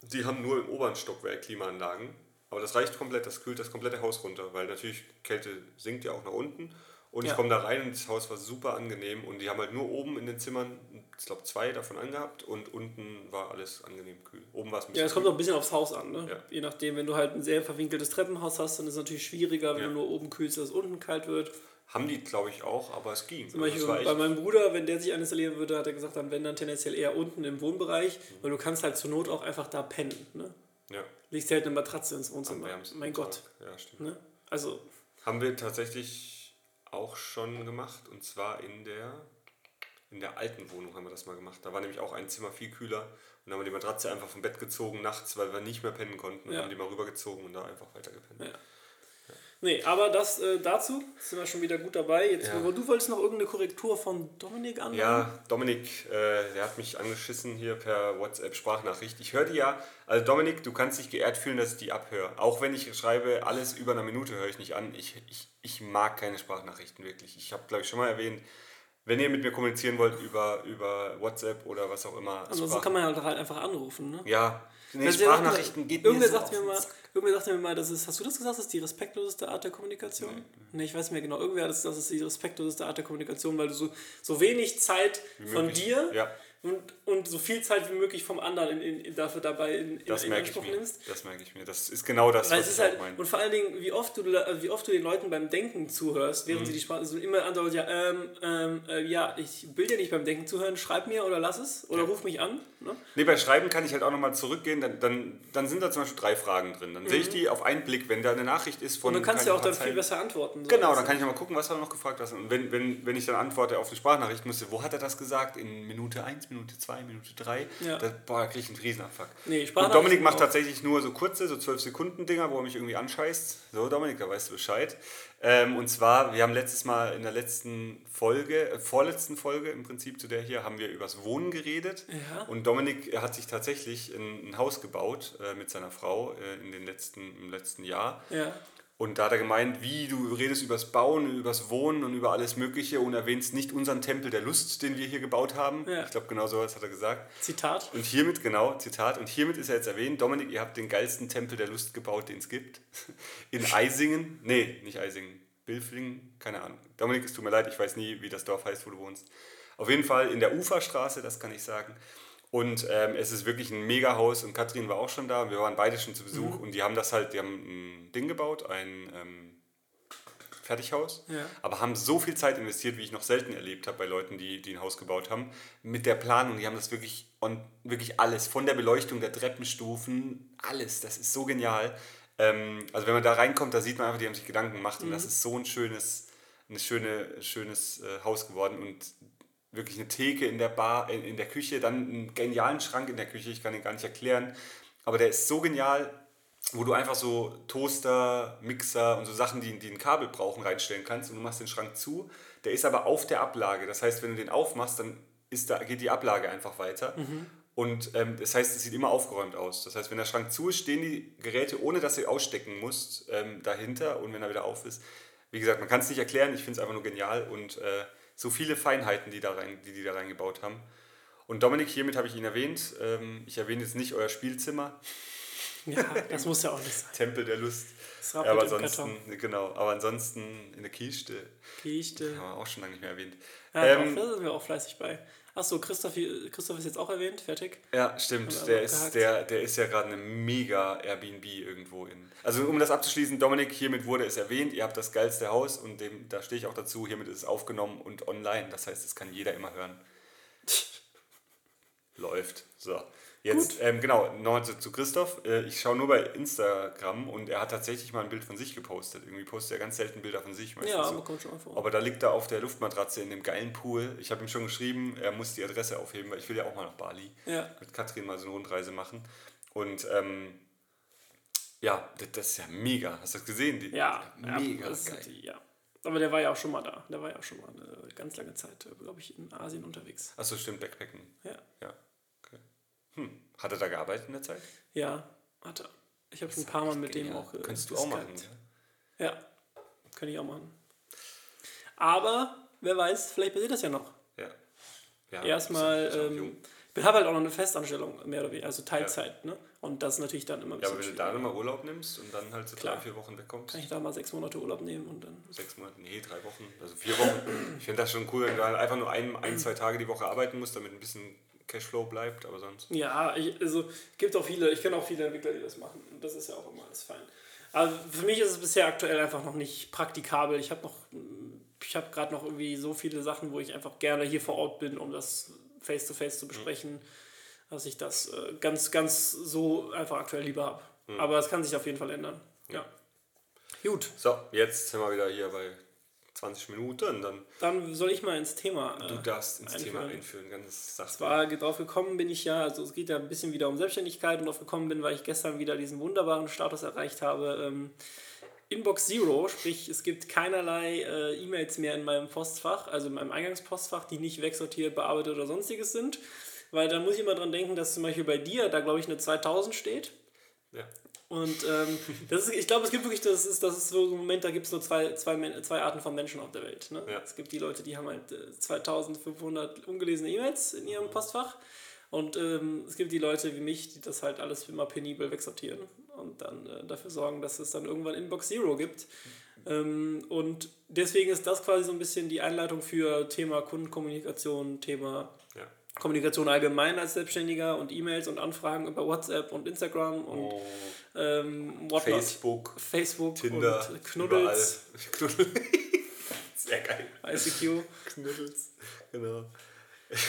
die haben nur im oberen Stockwerk Klimaanlagen, aber das reicht komplett, das kühlt das komplette Haus runter, weil natürlich Kälte sinkt ja auch nach unten. Und ich
Ja.
komme da rein und das Haus war super angenehm und die haben halt nur oben in den Zimmern, ich glaube zwei davon angehabt und unten war alles angenehm kühl. Oben war es ein bisschen
Ja, es kommt auch ein bisschen aufs Haus an. Ne?
Ja.
Je nachdem, wenn du halt ein sehr verwinkeltes Treppenhaus hast, dann ist es natürlich schwieriger, wenn
Ja.
du nur oben kühlst, dass es unten kalt wird.
Haben die, glaube ich, auch, aber es ging.
Zum
Also
Beispiel
war
bei meinem Bruder, wenn der sich einen installieren würde, hat er gesagt, dann wenn dann tendenziell eher unten im Wohnbereich, weil du kannst halt zur Not auch einfach da pennen. Ne?
ja,
Legst dir halt eine Matratze ins Wohnzimmer. Mein
Tag.
Gott.
Ja, stimmt.
Ne? Also,
Haben wir tatsächlich auch schon gemacht und zwar in der, in der alten Wohnung haben wir das mal gemacht. Da war nämlich auch ein Zimmer viel kühler und dann haben wir die Matratze einfach vom Bett gezogen nachts, weil wir nicht mehr pennen konnten und
Ja.
haben die mal rübergezogen und da einfach weiter gepennt.
Ja. Nee, aber das äh, dazu sind wir schon wieder gut dabei. Jetzt,
Ja.
wo du wolltest noch irgendeine Korrektur von Dominik an.
Ja, Dominik, äh, der hat mich angeschissen hier per WhatsApp-Sprachnachricht. Ich höre die ja. Also Dominik, du kannst dich geehrt fühlen, dass ich die abhöre. Auch wenn ich schreibe, alles über eine Minute höre ich nicht an. Ich, ich, ich mag keine Sprachnachrichten wirklich. Ich habe, glaube ich, schon mal erwähnt, wenn ihr mit mir kommunizieren wollt über, über WhatsApp oder was auch immer.
Ansonsten kann man halt, halt einfach anrufen. Ne?
ja, nee, Sprachnachrichten geht mir
irgendwer sagt mir mal, irgendwer sagt mir mal, das ist, hast du das gesagt, das ist die respektloseste Art der Kommunikation? Nee, ich weiß nicht mehr genau. Irgendwer hat das, das ist die respektloseste Art der Kommunikation, weil du so, so wenig Zeit von dir
Ja.
Und, und so viel Zeit wie möglich vom anderen in, in, dafür dabei in, in,
Das
in Anspruch nimmst.
Das merke ich mir. Das ist genau das,
Weil
was ich
halt,
meine.
und vor allen Dingen, wie oft du, wie oft du den Leuten beim Denken zuhörst, während
Mhm.
sie die Sprache, also immer andauernd, ja, ähm, ähm, äh, ja, ich will dir nicht beim Denken zuhören, schreib mir oder lass es oder ruf mich an. Ne?
Nee, bei Schreiben kann ich halt auch nochmal zurückgehen. Dann, dann, dann sind da zum Beispiel drei Fragen drin. Dann sehe ich die auf einen Blick, wenn da eine Nachricht ist von.
Mhm. Und du kannst
keine
ja auch dann viel besser antworten. so.
Genau,
Also-
dann kann ich nochmal gucken, was er noch gefragt hat. Und wenn, wenn, wenn ich dann antworte auf eine Sprachnachricht, müsste, wo hat er das gesagt? In Minute 1 1, Minute 2, Minute 3.
Ja.
Da, boah, da kriege ich einen Riesenabfuck.
Nee,
und Dominik macht
auch.
tatsächlich nur so kurze, so 12 Sekunden Dinger, wo er mich irgendwie anscheißt. So, Dominik, da weißt du Bescheid. Ähm, und zwar, wir haben letztes Mal in der letzten Folge, äh, vorletzten Folge im Prinzip zu der hier, haben wir übers Wohnen geredet.
Ja.
Und Dominik hat sich tatsächlich ein, ein Haus gebaut äh, mit seiner Frau äh, in den letzten, im letzten Jahr.
Ja.
Und da hat er gemeint, wie du redest übers Bauen, übers Wohnen und über alles Mögliche und erwähnst nicht unseren Tempel der Lust, den wir hier gebaut haben.
Ja.
Ich glaube, genau sowas hat er gesagt.
Zitat.
Und hiermit, genau, Zitat, und hiermit ist er jetzt erwähnt, Dominik, ihr habt den geilsten Tempel der Lust gebaut, den es gibt. [LAUGHS] In Eisingen, nee, nicht Eisingen, Bilflingen, keine Ahnung. Dominik, es tut mir leid, ich weiß nie, wie das Dorf heißt, wo du wohnst. Auf jeden Fall in der Uferstraße, das kann ich sagen. Und ähm, es ist wirklich ein Mega-Haus und Katrin war auch schon da und wir waren beide schon zu Besuch und die haben das halt, die haben ein Ding gebaut, ein ähm, Fertighaus,
Ja.
aber haben so viel Zeit investiert, wie ich noch selten erlebt habe bei Leuten, die, die ein Haus gebaut haben, mit der Planung. Die haben das wirklich, on, wirklich alles, von der Beleuchtung der Treppenstufen, alles, das ist so genial. Ähm, also wenn man da reinkommt, da sieht man einfach, die haben sich Gedanken gemacht und das ist so ein schönes, ein schöne, schönes äh, Haus geworden und wirklich eine Theke in der Bar, in, in der Küche, dann einen genialen Schrank in der Küche, ich kann den gar nicht erklären, aber der ist so genial, wo du einfach so Toaster, Mixer und so Sachen, die, die ein Kabel brauchen, reinstellen kannst und du machst den Schrank zu. Der ist aber auf der Ablage. Das heißt, wenn du den aufmachst, dann ist da, geht die Ablage einfach weiter. Und ähm, das heißt, es sieht immer aufgeräumt aus. Das heißt, wenn der Schrank zu ist, stehen die Geräte, ohne dass du ausstecken musst, ähm, dahinter. Und wenn er wieder auf ist, wie gesagt, man kann es nicht erklären. Ich finde es einfach nur genial. Und äh, so viele Feinheiten, die, da rein, die die da reingebaut haben. Und Dominik, hiermit habe ich ihn erwähnt. Ähm, ich erwähne jetzt nicht euer Spielzimmer.
Ja, das muss ja auch nicht sein. [LAUGHS]
Tempel der Lust.
Das
Ja, aber ansonsten, genau, aber ansonsten in der Kiste
Kiste.
haben wir auch schon lange nicht mehr erwähnt.
Ja,
ähm,
da sind wir auch fleißig bei. Achso, Christoph, Christoph ist jetzt auch erwähnt, fertig.
ja, stimmt. Der ist, der, der ist ja gerade eine mega Airbnb irgendwo in. Also um das abzuschließen, Dominik, hiermit wurde es erwähnt, ihr habt das geilste Haus und dem, da stehe ich auch dazu, hiermit ist es aufgenommen und online. Das heißt, es kann jeder immer hören. [LAUGHS] Läuft. So. Jetzt, ähm, genau, noch zu, Christoph. Äh, ich schaue nur bei Instagram und er hat tatsächlich mal ein Bild von sich gepostet. Irgendwie postet er ganz selten Bilder von sich. meistens
Ja,
so.
man kommt schon mal vor.
Aber da liegt er auf der Luftmatratze in dem geilen Pool. Ich habe ihm schon geschrieben, er muss die Adresse aufheben, weil ich will ja auch mal nach Bali
Ja.
mit Katrin mal so eine Rundreise machen. Und ähm, ja, das, ist ja mega. Hast du das gesehen? Die,
Ja, ja,
mega
das
geil.
die, ja. Aber der war ja auch schon mal da. Der war ja auch schon mal eine ganz lange Zeit, glaube ich, in Asien unterwegs.
Achso, stimmt, Backpacken.
Ja.
Ja. Hm. Hat er da gearbeitet in der Zeit?
Ja, hat er. Ich habe schon ein paar Mal mit dem
Genial.
auch. äh,
Könntest du auch machen.
geskypt. Ja, könnte ich auch machen. Aber wer weiß, vielleicht passiert das ja noch.
Ja. ja.
Erstmal,
ja- ja
ähm, ich habe halt auch noch eine Festanstellung, mehr oder weniger, also Teilzeit, ne? Und das ist natürlich dann immer ein
ja, aber
bisschen
wenn du da nochmal Urlaub nimmst und dann halt so
Klar.
drei, vier Wochen wegkommst.
Kann ich da mal sechs Monate Urlaub nehmen und dann.
Sechs Monate, nee, drei Wochen, also vier Wochen. Ich finde das schon cool, wenn du halt einfach nur ein, ein, zwei Tage die Woche arbeiten musst, damit ein bisschen Cashflow bleibt, aber sonst.
Ja, ich, also es gibt auch viele, ich kenne auch viele Entwickler, die das machen. Und das ist ja auch immer alles fein. Aber für mich ist es bisher aktuell einfach noch nicht praktikabel. Ich habe noch, ich habe gerade noch irgendwie so viele Sachen, wo ich einfach gerne hier vor Ort bin, um das face to face zu besprechen, dass ich das äh, ganz, ganz so einfach aktuell lieber habe. Aber es kann sich auf jeden Fall ändern. Ja. Gut,
So, jetzt sind wir wieder hier bei 20 Minuten, dann
dann soll ich mal ins Thema. Äh,
du darfst ins Thema
einführen.
einführen, ganz sachte.
Zwar drauf gekommen bin ich ja, also es geht ja ein bisschen wieder um Selbstständigkeit und drauf gekommen bin, weil ich gestern wieder diesen wunderbaren Status erreicht habe. Ähm, Inbox Zero, sprich es gibt keinerlei äh, E-Mails mehr in meinem Postfach, also in meinem Eingangspostfach, die nicht wegsortiert, bearbeitet oder sonstiges sind. Weil dann muss ich immer dran denken, dass zum Beispiel bei dir da glaube ich eine 2000 steht.
Ja.
Und ähm, das ist, ich glaube, es gibt wirklich, das ist, das ist so ein Moment, da gibt es nur zwei, zwei, zwei Arten von Menschen auf der Welt. Ne?
Ja.
Es gibt die Leute, die haben halt äh, 2500 ungelesene E-Mails in ihrem Postfach. Und ähm, es gibt die Leute wie mich, die das halt alles immer penibel wegsortieren und dann äh, dafür sorgen, dass es dann irgendwann Inbox Zero gibt. Ähm, und deswegen ist das quasi so ein bisschen die Einleitung für Thema Kundenkommunikation, Thema
Ja.
Kommunikation allgemein als Selbstständiger und E-Mails und Anfragen über WhatsApp und Instagram und
Oh,
ähm, whatnot.
Facebook,
Facebook
Tinder,
und [LAUGHS] Knuddels.
Sehr geil.
ICQ.
Knuddels, genau. [LAUGHS]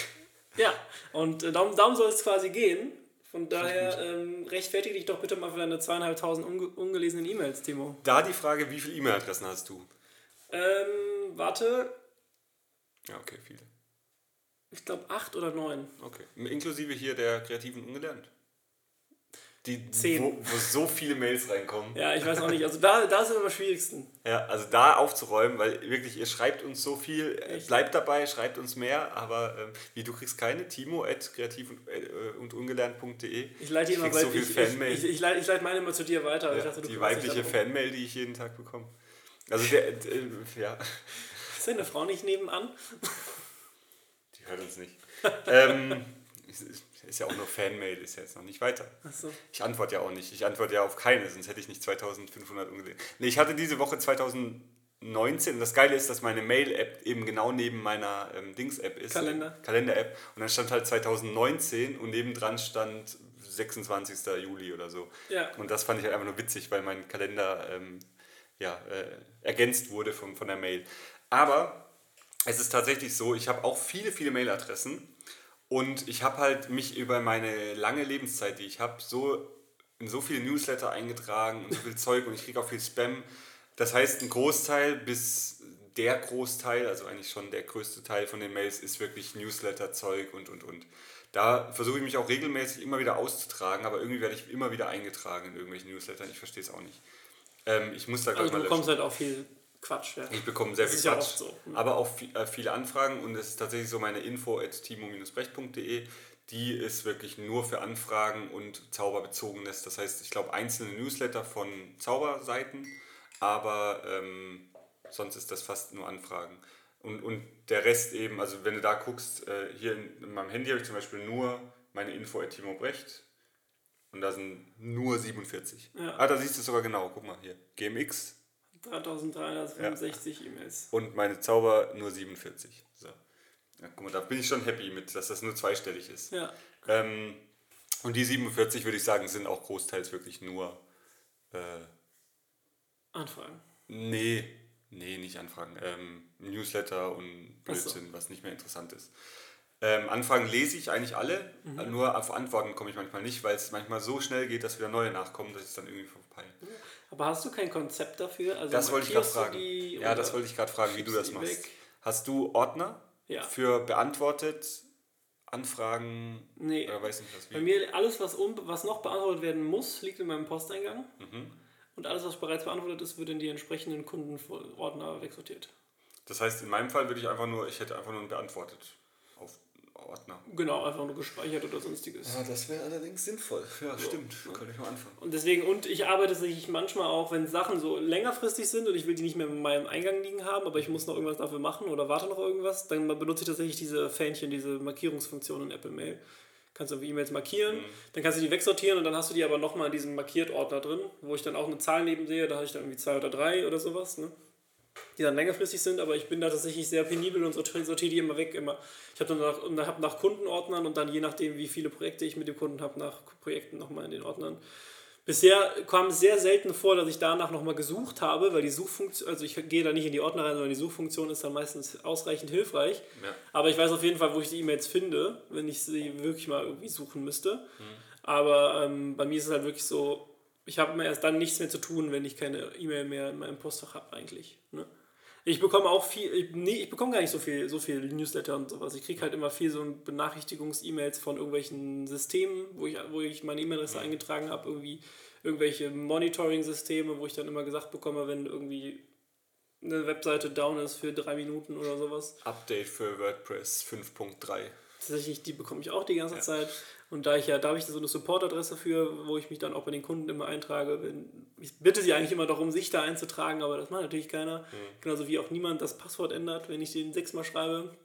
Ja, und äh, darum, darum soll es quasi gehen. Von daher ähm, rechtfertige dich doch bitte mal für deine zweieinhalbtausend unge ungelesenen E-Mails, Timo.
Da die Frage, wie viele E-Mail-Adressen hast du?
Ähm, warte,
Ja, okay, viele.
Ich glaube acht oder neun.
Okay. Inklusive hier der kreativen Ungelernt. Die,
Zehn.
Wo, wo so viele Mails reinkommen.
Ja, ich weiß auch nicht. Also da, da ist es immer am schwierigsten.
Ja, also da aufzuräumen, weil wirklich, ihr schreibt uns so viel, äh,
Echt?
bleibt dabei, schreibt uns mehr, aber ähm, wie du kriegst keine, Timo at kreativ und, äh, und ungelernt.de.
Ich leite immer
so viel
ich, ich,
Fanmail.
ich, ich, leite, ich leite meine immer zu dir weiter.
Ja,
dachte,
die weibliche. Fanmail, die ich jeden Tag bekomme. Also der, äh, ja,
Ist deine Frau nicht nebenan?
die hört uns nicht. [LAUGHS] ähm, ist, ja auch nur Fanmail, ist ja jetzt noch nicht weiter.
Achso.
Ich antworte ja auch nicht. Ich antworte ja auf keine, sonst hätte ich nicht 2500 ungesehen. Nee, ich hatte diese Woche 2019 und das Geile ist, dass meine Mail-App eben genau neben meiner ähm, Dings-App ist.
Kalender.
Kalender-App. Und dann stand halt 2019 und nebendran stand 26. Juli oder so.
Ja.
Und das fand ich halt einfach nur witzig, weil mein Kalender ähm, ja, äh, ergänzt wurde von, von der Mail. Aber es ist tatsächlich so, ich habe auch viele, viele Mailadressen und ich habe halt mich über meine lange Lebenszeit, die ich habe, so in so viele Newsletter eingetragen und so viel [LAUGHS] Zeug und ich kriege auch viel Spam. Das heißt, ein Großteil bis der Großteil, also eigentlich schon der größte Teil von den Mails, ist wirklich Newsletter-Zeug und, und, und. Da versuche ich mich auch regelmäßig immer wieder auszutragen, aber irgendwie werde ich immer wieder eingetragen in irgendwelchen Newslettern. Ich verstehe es auch nicht. Ähm, ich muss da gleich
Also
mal
du bekommst halt auch viel Quatsch. Ja.
Ich bekomme sehr
Das
viel
ja
Quatsch,
oft so.
Aber auch äh, viele Anfragen und es ist tatsächlich so meine info at timo-brecht.de, die ist wirklich nur für Anfragen und Zauberbezogenes. Das heißt, ich glaube einzelne Newsletter von Zauberseiten, aber ähm, sonst ist das fast nur Anfragen. Und, und der Rest eben, also wenn du da guckst, äh, hier in, in meinem Handy habe ich zum Beispiel nur meine info at Timo Brecht und da sind nur 47.
Ja.
Ah, da siehst du es sogar genau, guck mal hier. GMX
3365 E-Mails.
und meine Zauber nur 47. So. Ja, guck mal, da bin ich schon happy mit, dass das nur zweistellig ist.
Ja.
Ähm, und die 47, würde ich sagen, sind auch großteils wirklich nur. Äh,
Anfragen.
nee, nee, nicht Anfragen. Ähm, Newsletter und
Ach so.
Blödsinn, was nicht mehr interessant ist. Ähm, Anfragen lese ich eigentlich alle,
Mhm.
nur auf Antworten komme ich manchmal nicht, weil es manchmal so schnell geht, dass wieder neue nachkommen, dass ich es dann irgendwie verpeile.
Aber hast du kein Konzept dafür? Also
Das wollte ich gerade fragen. Ja, das wollte ich gerade fragen, wie du das machst.
weg?
Hast du Ordner
Ja.
für beantwortet, Anfragen
Nee.
oder weiß nicht was?
Bei
Wie?
mir alles, was, un was noch beantwortet werden muss, liegt in meinem Posteingang.
Mhm.
Und alles, was bereits beantwortet ist, wird in die entsprechenden Kundenordner wegsortiert.
Das heißt, in meinem Fall würde ich einfach nur, ich hätte einfach nur ein beantwortet auf Ordner.
Genau, einfach nur gespeichert oder sonstiges.
das wäre allerdings sinnvoll. Ja, stimmt. Könnte ich mal anfangen.
Und deswegen, und ich arbeite tatsächlich manchmal auch, wenn Sachen so längerfristig sind und ich will die nicht mehr in meinem Eingang liegen haben, aber ich muss noch irgendwas dafür machen oder warte noch irgendwas, dann benutze ich tatsächlich diese Fähnchen, diese Markierungsfunktion in Apple Mail. Kannst du irgendwie E-Mails markieren, dann kannst du die wegsortieren und dann hast du die aber nochmal in diesem Markiert-Ordner drin, wo ich dann auch eine Zahl neben sehe, da habe ich dann irgendwie zwei oder drei oder sowas, ne? Die dann längerfristig sind, aber ich bin da tatsächlich sehr penibel und sortiere die immer weg. Immer. Ich habe dann nach, und hab nach Kundenordnern und dann je nachdem, wie viele Projekte ich mit dem Kunden habe, nach Projekten nochmal in den Ordnern. Bisher kam es sehr selten vor, dass ich danach nochmal gesucht habe, weil die Suchfunktion, also ich gehe da nicht in die Ordner rein, sondern die Suchfunktion ist dann meistens ausreichend hilfreich.
Ja.
Aber ich weiß auf jeden Fall, wo ich die E-Mails finde, wenn ich sie wirklich mal irgendwie suchen müsste.
Mhm.
Aber ähm, bei mir ist es halt wirklich so, ich habe immer erst dann nichts mehr zu tun, wenn ich keine E-Mail mehr in meinem Postfach habe eigentlich. Ne? Ich bekomme auch viel, ich, nee, ich bekomme gar nicht so viel, so viel Newsletter und sowas. Ich kriege halt immer viel so Benachrichtigungs-E-Mails von irgendwelchen Systemen, wo ich, wo ich meine E-Mail-Adresse eingetragen habe, irgendwie irgendwelche Monitoring-Systeme, wo ich dann immer gesagt bekomme, wenn irgendwie eine Webseite down ist für drei Minuten oder sowas.
Update für WordPress 5.3.
Tatsächlich, die bekomme ich auch die ganze
Ja.
Zeit. Und da ich ja, da habe ich so eine Support-Adresse für, wo ich mich dann auch bei den Kunden immer eintrage. Ich bitte sie eigentlich immer darum, sich da einzutragen, aber das macht natürlich keiner. Genauso wie auch niemand das Passwort ändert, wenn ich den sechsmal schreibe.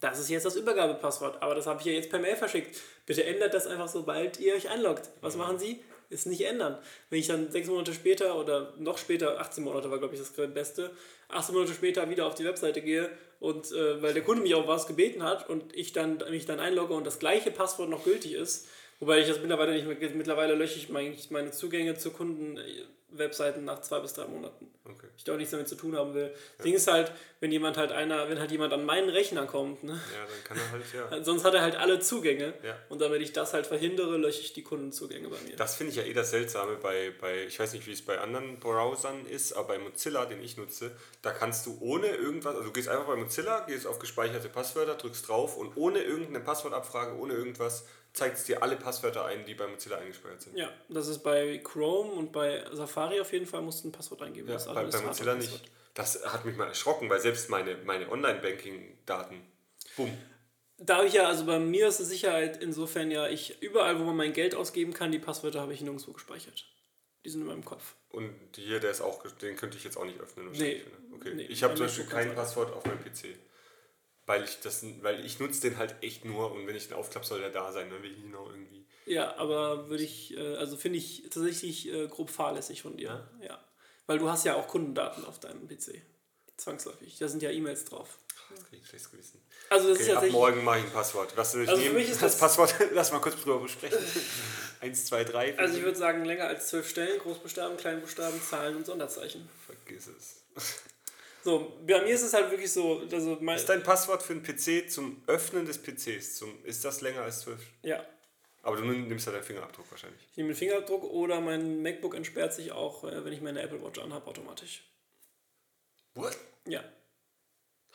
Das ist jetzt das Übergabepasswort, aber das habe ich ja jetzt per Mail verschickt. Bitte ändert das einfach, sobald ihr euch einloggt. Was machen Sie? Ist nicht ändern. Wenn ich dann sechs Monate später oder noch später, 18 Monate war glaube ich das Beste, 18 Monate später wieder auf die Webseite gehe und äh, weil der Kunde mich auf was gebeten hat und ich dann mich dann einlogge und das gleiche Passwort noch gültig ist, wobei ich das mittlerweile nicht mehr, mittlerweile lösche ich mein, meine Zugänge zu Kunden Webseiten nach zwei bis drei Monaten.
Okay.
Ich da auch nichts damit zu tun haben will. Das Ding ist halt, wenn jemand halt einer, wenn halt jemand an meinen Rechner kommt, ne?
Ja, dann kann er halt, ja. [LAUGHS]
Sonst hat er halt alle Zugänge.
Ja.
Und damit ich das halt verhindere, lösche ich die Kundenzugänge bei mir.
Das finde ich ja eh das Seltsame bei, bei, ich weiß nicht, wie es bei anderen Browsern ist, aber bei Mozilla, den ich nutze, da kannst du ohne irgendwas, also du gehst einfach bei Mozilla, gehst auf gespeicherte Passwörter, drückst drauf und ohne irgendeine Passwortabfrage, ohne irgendwas, zeigt es dir alle Passwörter ein, die bei Mozilla eingespeichert sind.
Ja, das ist bei Chrome und bei Safari auf jeden Fall, musst du ein Passwort eingeben.
Ja, bei, bei Mozilla nicht. Das hat mich mal erschrocken, weil selbst meine, meine Online-Banking-Daten, bumm,
Da habe ich ja, also bei mir ist die Sicherheit insofern ja, ich überall, wo man mein Geld ausgeben kann, die Passwörter habe ich nirgendwo gespeichert. Die sind in meinem Kopf.
Und hier, der ist auch, den könnte ich jetzt auch nicht öffnen.
Nee.
ne? Okay.
Nee,
ich habe zum Beispiel kein. Passwort auf meinem PC. Weil ich das, weil ich nutze den halt echt nur und wenn ich den aufklappe, soll der da sein, dann will ich ihn noch irgendwie.
Ja, aber würde ich, äh, also finde ich tatsächlich äh, grob fahrlässig von dir. Ja. Weil du hast ja auch Kundendaten auf deinem PC. Zwangsläufig. Da sind ja E-Mails drauf.
Das krieg ich schlechtes Gewissen.
Also das ist
Okay, ab
tatsächlich.
morgen mache ich ein Passwort. Was soll ich
Also für
nehmen?
mich ist
das,
das-
Passwort, [LAUGHS] lass mal kurz drüber besprechen. [LAUGHS] Eins, zwei, drei.
Also ich würde sagen, länger als zwölf Stellen, Großbuchstaben, Kleinbuchstaben, Zahlen und Sonderzeichen.
Vergiss es.
So, bei mir ist es halt wirklich so, also mein,
Ist dein Passwort für einen PC zum Öffnen des PCs, zum, ist das länger als zwölf?
ja,
Aber du nimmst ja deinen Fingerabdruck wahrscheinlich.
ich nehme den Fingerabdruck oder mein MacBook entsperrt sich auch, äh, wenn ich meine Apple Watch anhabe, automatisch.
What?
Ja.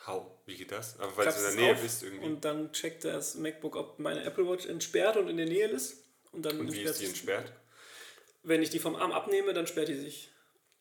How? Wie geht das? Aber weil du in der Nähe bist irgendwie.
Und dann checkt das MacBook, ob meine Apple Watch entsperrt und in der Nähe ist. Und dann
Und wie ist die entsperrt?
Wenn ich die vom Arm abnehme, dann sperrt die sich.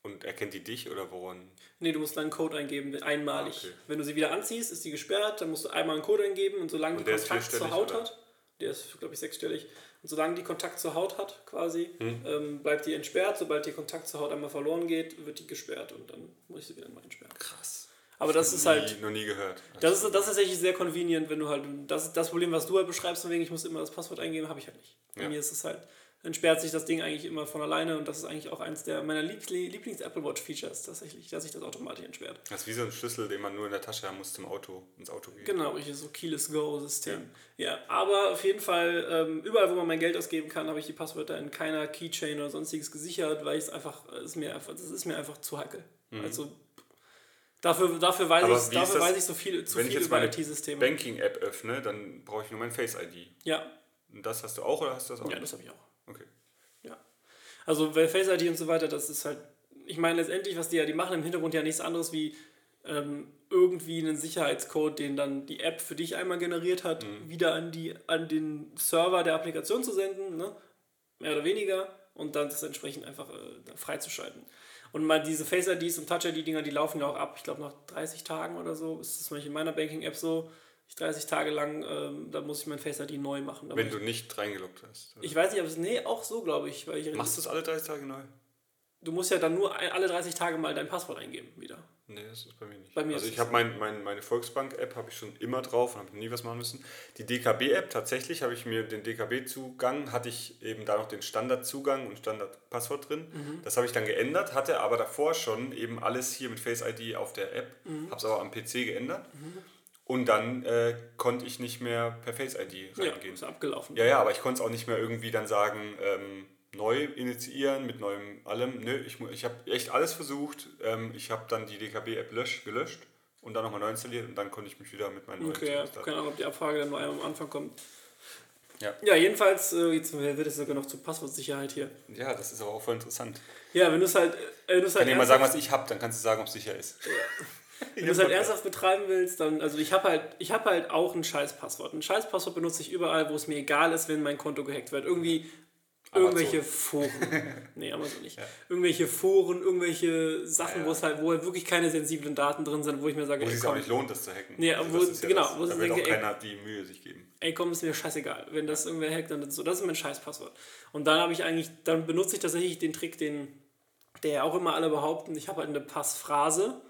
Und erkennt die dich oder woran?
Nee, du musst dann einen Code eingeben, einmalig.
Ah, okay.
Wenn du sie wieder anziehst, ist die gesperrt, dann musst du einmal einen Code eingeben und solange
Und
die Kontakt zur Haut
oder?
hat, der ist, glaube ich, sechsstellig, und solange die Kontakt zur Haut hat, quasi,
Hm.
ähm, bleibt die entsperrt. Sobald die Kontakt zur Haut einmal verloren geht, wird die gesperrt und dann muss ich sie wieder neu entsperren.
Krass.
Aber das ist halt,
Nie, noch nie gehört.
das ist, das ist tatsächlich sehr convenient, wenn du halt, das das Problem, was du halt beschreibst, von wegen, ich muss immer das Passwort eingeben, habe ich halt nicht. Bei
Ja.
mir ist es halt, entsperrt sich das Ding eigentlich immer von alleine und das ist eigentlich auch eins der meiner Liebli- Lieblings-Apple Watch-Features tatsächlich, dass sich das automatisch entsperrt.
Das ist wie so ein Schlüssel, den man nur in der Tasche haben muss zum Auto, ins Auto gehen.
Genau, richtig, so Keyless Go-System. Ja. aber auf jeden Fall, ähm, überall, wo man mein Geld ausgeben kann, habe ich die Passwörter in keiner Keychain oder sonstiges gesichert, weil ich es einfach, es mir einfach, ist mir einfach zu heikel. Also dafür, dafür weiß
Mhm. Aber
ich, dafür weiß ich so viel, zu
Wenn ich
viel
jetzt
über IT-Systeme.
Banking-App öffne, dann brauche ich nur mein Face-ID.
Ja,
Und das hast du auch oder hast du das auch?
ja, das habe ich auch. Also bei Face ID und so weiter, das ist halt, ich meine letztendlich, was die ja, die machen im Hintergrund ja nichts anderes wie ähm, irgendwie einen Sicherheitscode, den dann die App für dich einmal generiert hat, wieder an, die, an den Server der Applikation zu senden, ne? mehr oder weniger, und dann das entsprechend einfach äh, freizuschalten. Und mal diese Face IDs und Touch ID-Dinger, die laufen ja auch ab, ich glaube nach 30 Tagen oder so, ist das zum Beispiel in meiner Banking-App so, ich 30 Tage lang, ähm, da muss ich mein Face ID neu machen.
Wenn du nicht reingeloggt hast.
ich weiß nicht, ob es, nee, auch so, glaube ich. Ich
Machst du es alle 30 Tage neu?
Du musst ja dann nur alle 30 Tage mal dein Passwort eingeben wieder.
Nee, das ist bei mir nicht.
Bei mir
also
ist
ich habe mein, mein, meine Volksbank-App habe ich schon immer drauf und habe nie was machen müssen. Die DKB-App, tatsächlich habe ich mir den DKB-Zugang, hatte ich eben da noch den Standardzugang und Standardpasswort drin.
Mhm.
Das habe ich dann geändert, hatte aber davor schon eben alles hier mit Face ID auf der App,
Mhm.
habe es aber am PC geändert. Und dann äh, konnte ich nicht mehr per Face ID
Ja,
reingehen.
ist abgelaufen.
Ja, ja, aber ich konnte es auch nicht mehr irgendwie dann sagen, ähm, neu initiieren mit neuem allem. Nö, ich, ich habe echt alles versucht. Ähm, ich habe dann die DKB-App lösch, gelöscht und dann nochmal neu installiert und dann konnte ich mich wieder mit meinen neuen
Okay, ja, keine Ahnung, ob die Abfrage dann nur einmal am Anfang kommt.
Ja.
Ja, jedenfalls, äh, jetzt wird es sogar noch zur Passwortsicherheit hier.
Ja, das ist aber auch voll interessant.
Ja, wenn du es halt, äh, wenn du es
Ich
halt
kann dir mal sagen, was ich habe, dann kannst du sagen, ob es sicher ist. [LAUGHS]
wenn du es halt ernsthaft betreiben willst, dann, also ich habe halt, ich habe halt auch ein Scheißpasswort. Ein Scheißpasswort benutze ich überall, wo es mir egal ist, wenn mein Konto gehackt wird. Irgendwie irgendwelche Foren. [LAUGHS] nee, Amazon nicht. Irgendwelche Foren, irgendwelche Sachen,
Ja,
wo es halt, wo halt wirklich keine sensiblen Daten drin sind, wo ich mir sage,
Wo es
ey,
sich auch nicht lohnt, das zu hacken.
Nee,
Also
wo-
ja
genau, wo es
Da wird auch
denke, ey-
keiner die Mühe sich geben.
ey komm, ist mir scheißegal. Wenn das irgendwer hackt, dann ist so, das ist mein Scheißpasswort. Und dann habe ich eigentlich, dann benutze ich tatsächlich den Trick, den, der ja auch immer alle behaupten, ich habe halt eine Passphrase,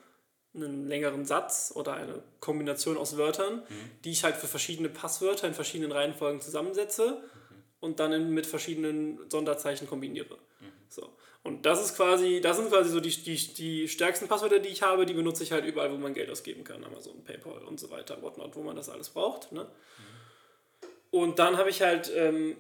einen längeren Satz oder eine Kombination aus Wörtern, die ich halt für verschiedene Passwörter in verschiedenen Reihenfolgen zusammensetze und dann in, mit verschiedenen Sonderzeichen kombiniere. So. Und das ist quasi, das sind quasi so die, die, die stärksten Passwörter, die ich habe, die benutze ich halt überall, wo man Geld ausgeben kann. Amazon, PayPal und so weiter, whatnot, wo man das alles braucht. Ne? Und dann habe ich halt ähm,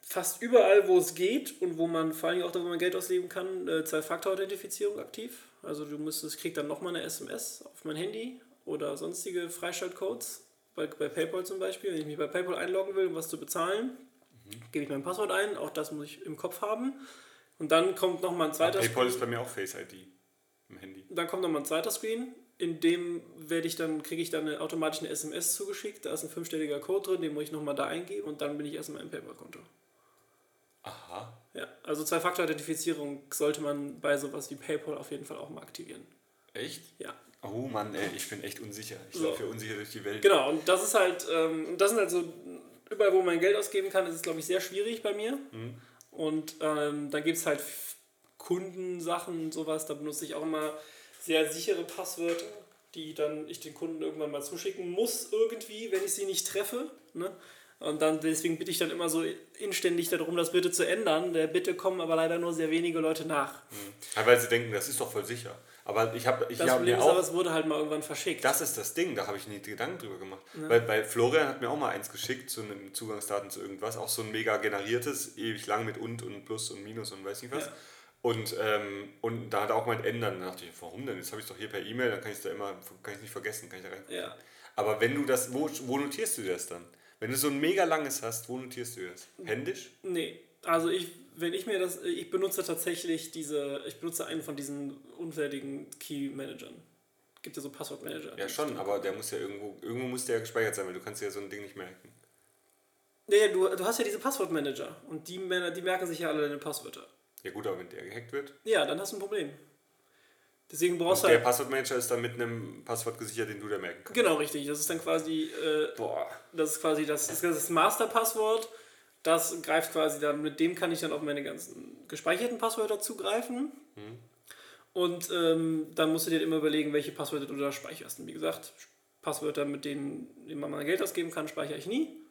fast überall, wo es geht und wo man vor allem auch da, wo man Geld ausleben kann, äh, Zwei-Faktor-Authentifizierung aktiv. Also du müsstest, kriegst dann nochmal eine SMS auf mein Handy oder sonstige Freischaltcodes. Bei, bei PayPal zum Beispiel, wenn ich mich bei PayPal einloggen will, um was zu bezahlen, mhm. gebe ich mein Passwort ein, auch das muss ich im Kopf haben. Und dann kommt nochmal ein zweiter
Screen. PayPal ist bei mir auch Face ID im Handy.
Dann kommt nochmal ein zweiter Screen, in dem werde ich dann, kriege ich dann eine, automatisch eine SMS zugeschickt. Da ist ein fünfstelliger Code drin, den muss ich nochmal da eingeben und dann bin ich erstmal im PayPal-Konto. Aha. Ja, also Zwei-Faktor-Identifizierung sollte man bei sowas wie PayPal auf jeden Fall auch mal aktivieren.
Echt? Ja. Oh Mann, ey, ich bin echt unsicher. Ich so. laufe hier unsicher durch die Welt.
Genau, und das ist halt, ähm, das sind halt so, überall wo man Geld ausgeben kann, ist es, glaube ich, sehr schwierig bei mir. Mhm. Und ähm, dann gibt es halt Kundensachen und sowas, da benutze ich auch immer sehr sichere Passwörter, die dann ich den Kunden irgendwann mal zuschicken muss, irgendwie, wenn ich sie nicht treffe. Ne? Und dann, deswegen bitte ich dann immer so inständig darum, das bitte zu ändern. Der Bitte kommen aber leider nur sehr wenige Leute nach.
Mhm. Ja, weil sie denken, das ist doch voll sicher. Aber ich habe ich
Das
hab
Problem ist aber, es wurde halt mal irgendwann verschickt.
Das ist das Ding, da habe ich nie Gedanken drüber gemacht. Ja. Weil bei Florian hat mir auch mal eins geschickt, zu einem Zugangsdaten zu irgendwas, auch so ein mega generiertes, ewig lang mit und und plus und minus und weiß nicht was. Ja. Und, ähm, und da hat er auch mal ändern. Da dachte ich, warum denn? Jetzt habe ich es doch hier per E-Mail, dann kann ich es da immer, kann ich nicht vergessen, kann ich da rein. Ja. Aber wenn du das, wo, wo notierst du das dann? Wenn du so ein mega langes hast, wo notierst du das? Händisch?
Nee, also ich, wenn ich mir das, ich benutze tatsächlich diese, ich benutze einen von diesen unfertigen Key-Managern. Gibt ja so Passwortmanager.
Ja schon, aber der muss ja irgendwo, irgendwo muss der ja gespeichert sein, weil du kannst ja so ein Ding nicht merken.
Nee, du, du hast ja diese Passwortmanager und die, die merken sich ja alle deine Passwörter.
Ja gut, aber wenn der gehackt wird?
Ja, dann hast du ein Problem. Deswegen
brauchst du. Der halt Passwortmanager ist dann mit einem Passwort gesichert, den du da merken
kannst. Genau, richtig. Das ist dann quasi. Äh, Boah. Das ist quasi das, das, das Masterpasswort. Das greift quasi dann, mit dem kann ich dann auf meine ganzen gespeicherten Passwörter zugreifen. Mhm. Und ähm, dann musst du dir immer überlegen, welche Passwörter du da speicherst. Und wie gesagt, Passwörter, mit denen man mal Geld ausgeben kann, speichere ich nie.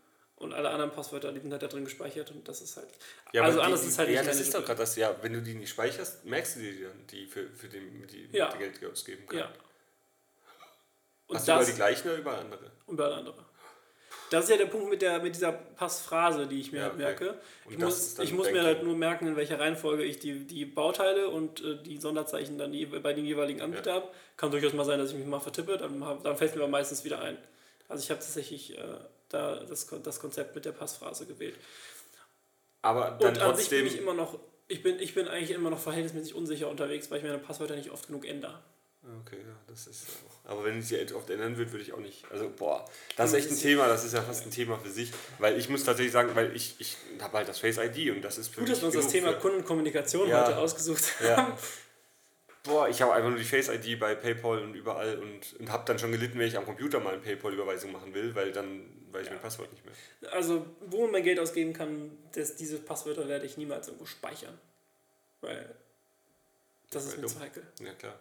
Und alle anderen Passwörter, die sind halt da drin gespeichert und das ist halt. Ja, also
anders die, ist halt ja, nicht. Ja, das ist doch gerade das, ja, wenn du die nicht speicherst, merkst du dir dann, die für, für den, die ja. Geld ausgeben kann. Ja. Und Hast das, du über die gleichen oder über andere?
Über andere. Das ist ja der Punkt mit, der, mit dieser Passphrase, die ich mir ja, halt merke. Ich muss, ich muss mir halt nur merken, in welcher Reihenfolge ich die, die Bauteile und äh, die Sonderzeichen dann die, bei den jeweiligen Anbieter ja. habe. Kann durchaus mal sein, dass ich mich mal vertippe, dann, dann fällt es mir aber meistens wieder ein. Also ich habe tatsächlich äh, da das, das Konzept mit der Passphrase gewählt. Aber dann und an sich bin ich immer noch, ich bin, ich bin eigentlich immer noch verhältnismäßig unsicher unterwegs, weil ich meine Passwörter nicht oft genug ändere.
Okay, ja, das ist auch. Aber wenn ich sie oft ändern würde, würde ich auch nicht. Also, boah, das ist echt ein Thema, das ist ja fast ein Thema für sich. Weil ich muss tatsächlich sagen, weil ich, ich habe halt das Face ID und das ist
für Gut, dass wir uns das Thema für, Kundenkommunikation ja, heute ausgesucht
haben. Ja. Boah, ich habe einfach nur die Face ID bei PayPal und überall und, und habe dann schon gelitten, wenn ich am Computer mal eine PayPal-Überweisung machen will, weil dann weiß ich ja. mein Passwort nicht mehr.
Also, wo man mein Geld ausgeben kann, das, diese Passwörter werde ich niemals irgendwo speichern. Weil das, das ist mir zu heikel. Ja, klar.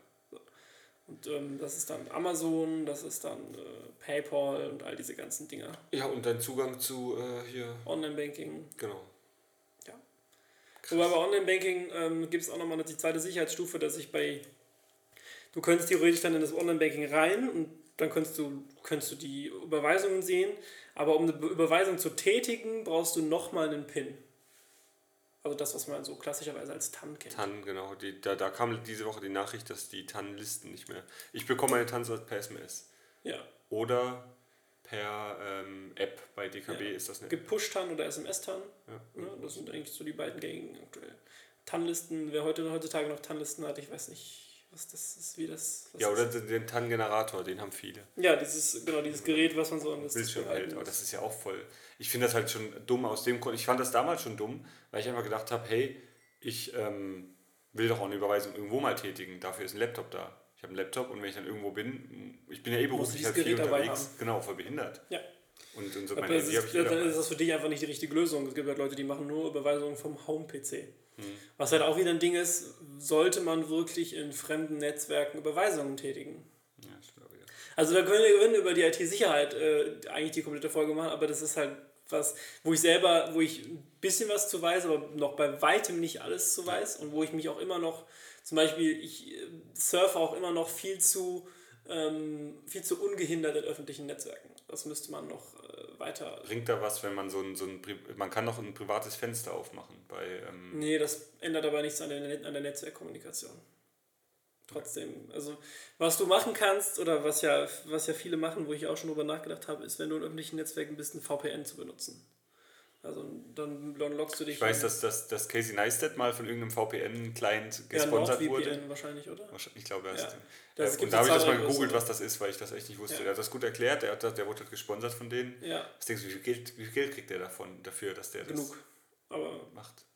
Und ähm, das ist dann Amazon, das ist dann äh, PayPal und all diese ganzen Dinger.
Ja, und dein Zugang zu äh, hier.
Online-Banking. Genau. Ja. Wobei bei Online-Banking ähm, gibt es auch nochmal die zweite Sicherheitsstufe, dass ich bei. Du könntest theoretisch dann in das Online-Banking rein und dann könntest du, könntest du die Überweisungen sehen. Aber um eine Überweisung zu tätigen, brauchst du nochmal einen PIN. Also das, was man so klassischerweise als TAN kennt.
TAN, genau. Die, da, da kam diese Woche die Nachricht, dass die TAN-Listen nicht mehr. Ich bekomme meine TAN per SMS. Ja. Oder per ähm, App. Bei DKB ja. ist das
nicht. Gepusht TAN oder SMS-TAN. Ja. ja. Das sind eigentlich so die beiden gängigen aktuell. TAN-Listen, wer heute, heutzutage noch TAN-Listen hat, ich weiß nicht, was das ist, wie das.
ja, oder ist. den TAN-Generator, den haben viele.
Ja, dieses, genau, dieses Gerät, was man so an das
Bildschirm hält. Aber das ist ja auch voll. Ich finde das halt schon dumm aus dem Grund. Ich fand das damals schon dumm, weil ich einfach gedacht habe, hey, ich ähm, will doch auch eine Überweisung irgendwo mal tätigen. Dafür ist ein Laptop da. Ich habe einen Laptop und wenn ich dann irgendwo bin, ich bin ja eh beruflich halt viel unterwegs. Genau, voll behindert. Ja.
Und, und so meine ist, dann ist das für dich einfach nicht die richtige Lösung. Es gibt halt Leute, die machen nur Überweisungen vom Home-PC. Hm. Was halt auch wieder ein Ding ist, sollte man wirklich in fremden Netzwerken Überweisungen tätigen. Ja, ich glaube, ja. Also da können wir über die IT-Sicherheit äh, eigentlich die komplette Folge machen, aber das ist halt was, wo ich selber, wo ich ein bisschen was zu weiß, aber noch bei weitem nicht alles zu weiß und wo ich mich auch immer noch, zum Beispiel, ich äh, surfe auch immer noch viel zu ähm, viel zu ungehindert in öffentlichen Netzwerken. Das müsste man noch äh, weiter.
Bringt da was, wenn man so ein, so ein man kann noch ein privates Fenster aufmachen bei. Ähm
nee, das ändert aber nichts an der, an der Netzwerkkommunikation. Trotzdem, also was du machen kannst oder was ja, was ja viele machen, wo ich auch schon drüber nachgedacht habe, ist, wenn du in öffentlichen Netzwerken bist, ein VPN zu benutzen. Also dann, dann loggst du dich.
Ich weiß, dass, dass, dass Casey Neistat mal von irgendeinem VPN-Client gesponsert ja, wurde.
wahrscheinlich, oder?
Ich glaube, er ist. Ja. Das und da habe ich das mal gegoogelt, was das ist, weil ich das echt nicht wusste. Ja. Er hat das gut erklärt, der, hat, der wurde halt gesponsert von denen.
Ja.
Was denkst du, wie viel Geld, wie viel Geld kriegt der davon, dafür, dass der
Genug.
das
Aber
macht?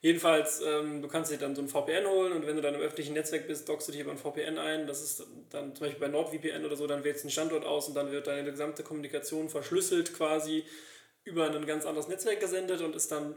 Jedenfalls, ähm, du kannst dir dann so ein VPN holen und wenn du dann im öffentlichen Netzwerk bist, dockst du dich über ein VPN ein. Das ist dann zum Beispiel bei NordVPN oder so, dann wählst du einen Standort aus und dann wird deine gesamte Kommunikation verschlüsselt quasi über ein ganz anderes Netzwerk gesendet und ist dann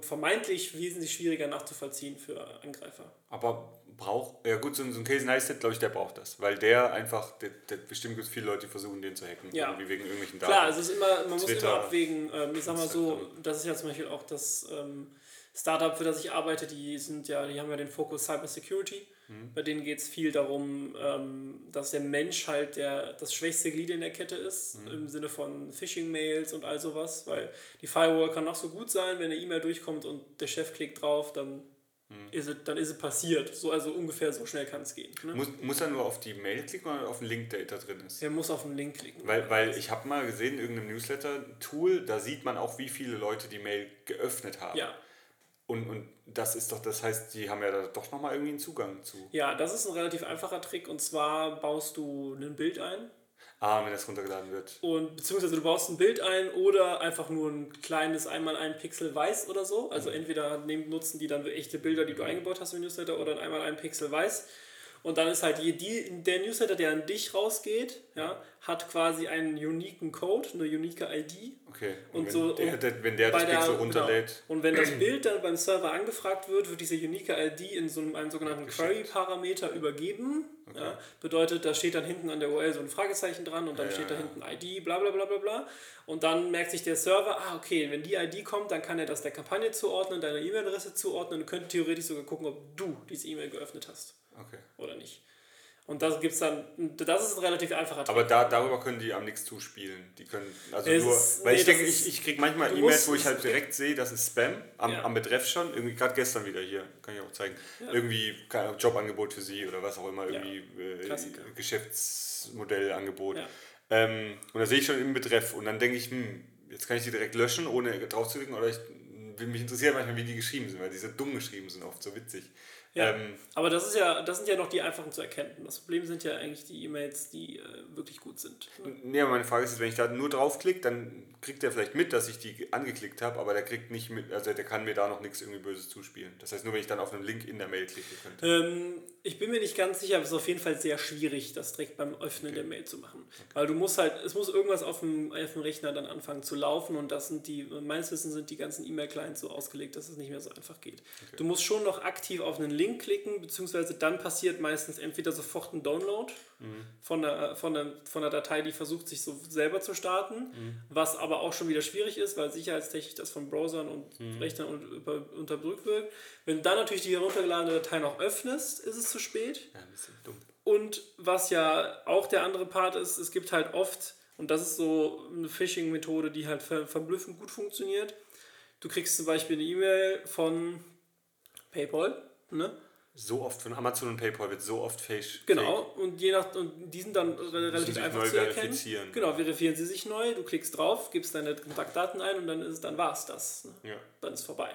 vermeintlich wesentlich schwieriger nachzuvollziehen für Angreifer.
Aber braucht, ja gut, so ein, so ein Case Neistat, glaube ich, der braucht das, weil der einfach, der, der bestimmt gibt es viele Leute, die versuchen, den zu hacken,
ja.
irgendwie wegen irgendwelchen Daten.
Klar, es ist immer, man Twitter, muss immer abwägen, ähm, ich sag mal so, das ist ja zum Beispiel auch das ähm, Startup, für das ich arbeite, die sind ja, die haben ja den Fokus Cyber Security. Mhm. Bei denen geht es viel darum, ähm, dass der Mensch halt der, das schwächste Glied in der Kette ist, mhm. im Sinne von Phishing-Mails und all sowas, weil die Firewall kann noch so gut sein, wenn eine E-Mail durchkommt und der Chef klickt drauf, dann mhm. ist es, dann ist es passiert. So, also ungefähr so schnell kann es gehen. Ne?
Muss, muss er nur auf die Mail klicken oder auf den Link, der da drin ist?
Er muss auf den Link klicken.
Weil, weil ich habe mal gesehen, in irgendeinem Newsletter-Tool, da sieht man auch, wie viele Leute die Mail geöffnet haben.
Ja.
Und, und das ist doch, das heißt, die haben ja da doch nochmal irgendwie einen Zugang zu.
Ja, das ist ein relativ einfacher Trick und zwar baust du ein Bild ein.
Ah, wenn das runtergeladen wird.
Und beziehungsweise du baust ein Bild ein oder einfach nur ein kleines einmal ein Pixel weiß oder so. Also mhm. entweder nehmen, nutzen die dann echte Bilder, die du eingebaut hast im Newsletter oder einmal ein Pixel weiß. Und dann ist halt die, der Newsletter, der an dich rausgeht, ja, hat quasi einen uniken Code, eine unique ID.
Okay.
Und, und wenn, so,
der, der, wenn der das Pixel der, runterlädt. Genau.
Und wenn das Bild dann beim Server angefragt wird, wird diese unique ID in so einem, einem sogenannten Query-Parameter übergeben. Okay. Ja, bedeutet, da steht dann hinten an der URL so ein Fragezeichen dran und dann ja, steht da hinten ID, bla bla bla bla bla. Und dann merkt sich der Server, ah okay, wenn die ID kommt, dann kann er das der Kampagne zuordnen, deiner E-Mail-Adresse zuordnen und könnte theoretisch sogar gucken, ob du diese E-Mail geöffnet hast.
Okay.
Oder nicht. Und das gibt's dann, das ist ein relativ einfacher
Trick. Aber da, darüber können die am nichts zuspielen. Die können, also es nur, weil nee, ich denke, ich, ich kriege manchmal E-Mails, wo ich halt direkt sehe, das ist Spam, am, ja. am Betreff schon, irgendwie gerade gestern wieder hier, kann ich auch zeigen, ja. irgendwie Jobangebot für sie oder was auch immer, irgendwie ja. äh, Geschäftsmodellangebot. Ähm, und da sehe ich schon im Betreff und dann denke ich, hm, jetzt kann ich die direkt löschen, ohne drauf zu klicken, oder ich, mich interessiert manchmal, wie die geschrieben sind, weil die so dumm geschrieben sind, oft so witzig.
Ja, ähm, aber das ist ja, das sind ja noch die einfachen zu erkennen. Das Problem sind ja eigentlich die E-Mails, die äh, wirklich gut sind.
Ne? Meine Frage ist, wenn ich da nur draufklicke, dann kriegt er vielleicht mit, dass ich die angeklickt habe, aber der kriegt nicht mit, also der kann mir da noch nichts irgendwie Böses zuspielen. Das heißt, nur wenn ich dann auf einen Link in der Mail klicke könnte.
Ähm, ich bin mir nicht ganz sicher, aber es ist auf jeden Fall sehr schwierig, das direkt beim Öffnen okay. der Mail zu machen. Okay. Weil du musst halt, es muss irgendwas auf dem, auf dem Rechner dann anfangen zu laufen und das sind die, meines Wissens sind die ganzen E-Mail-Clients so ausgelegt, dass es nicht mehr so einfach geht. Okay. Du musst schon noch aktiv auf einen Link klicken, beziehungsweise dann passiert meistens entweder sofort ein Download mhm. von, der, von, der, von der Datei, die versucht sich so selber zu starten, mhm. was aber auch schon wieder schwierig ist, weil sicherheitstechnisch das von Browsern und mhm. Rechnern unterdrückt wird. Wenn du dann natürlich die heruntergeladene Datei noch öffnest, ist es zu spät.
Ja, ein bisschen dumm.
Und was ja auch der andere Part ist, es gibt halt oft, und das ist so eine Phishing-Methode, die halt ver verblüffend gut funktioniert. Du kriegst zum Beispiel eine E-Mail von PayPal, ne?
So oft von Amazon und PayPal wird so oft fake.
Genau, und je nach und die sind dann relativ einfach zu erkennen.
Verifizieren.
Genau, verifizieren sie sich neu, du klickst drauf, gibst deine Kontaktdaten ein und dann ist dann war's das. Ne?
Ja.
Dann ist vorbei.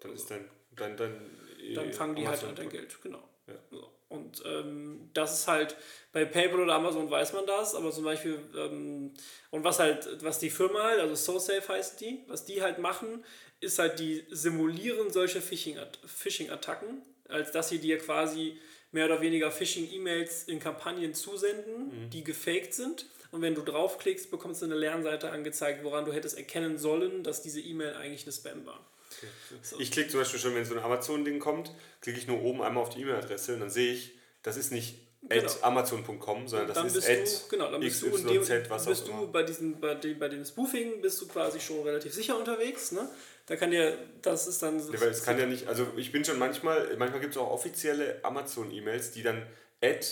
Dann ist dann dann dann,
dann fangen die halt an dein Geld, genau. Ja. So. Und ähm, das ist halt, bei PayPal oder Amazon weiß man das, aber zum Beispiel, ähm, und was halt, was die Firma halt, also SoSafe heißt die, was die halt machen, ist halt, die simulieren solche Phishing-Attacken, als dass sie dir quasi mehr oder weniger Phishing-E-Mails in Kampagnen zusenden, mhm. die gefaked sind. Und wenn du draufklickst, bekommst du eine Lernseite angezeigt, woran du hättest erkennen sollen, dass diese E-Mail eigentlich eine Spam war.
Okay. So. Ich klicke zum Beispiel schon, wenn so ein Amazon-Ding kommt, klicke ich nur oben einmal auf die E-Mail-Adresse und dann sehe ich, das ist nicht genau. amazon.com, sondern das ist
du, genau, dann bist XYZ, du, dem, was bist du bei, diesen, bei, dem, bei dem Spoofing bist du quasi schon relativ sicher unterwegs. Ne? Da kann ja, das ist dann...
Ja, weil es kann ja nicht, also ich bin schon manchmal, manchmal gibt es auch offizielle Amazon-E-Mails, die dann Ad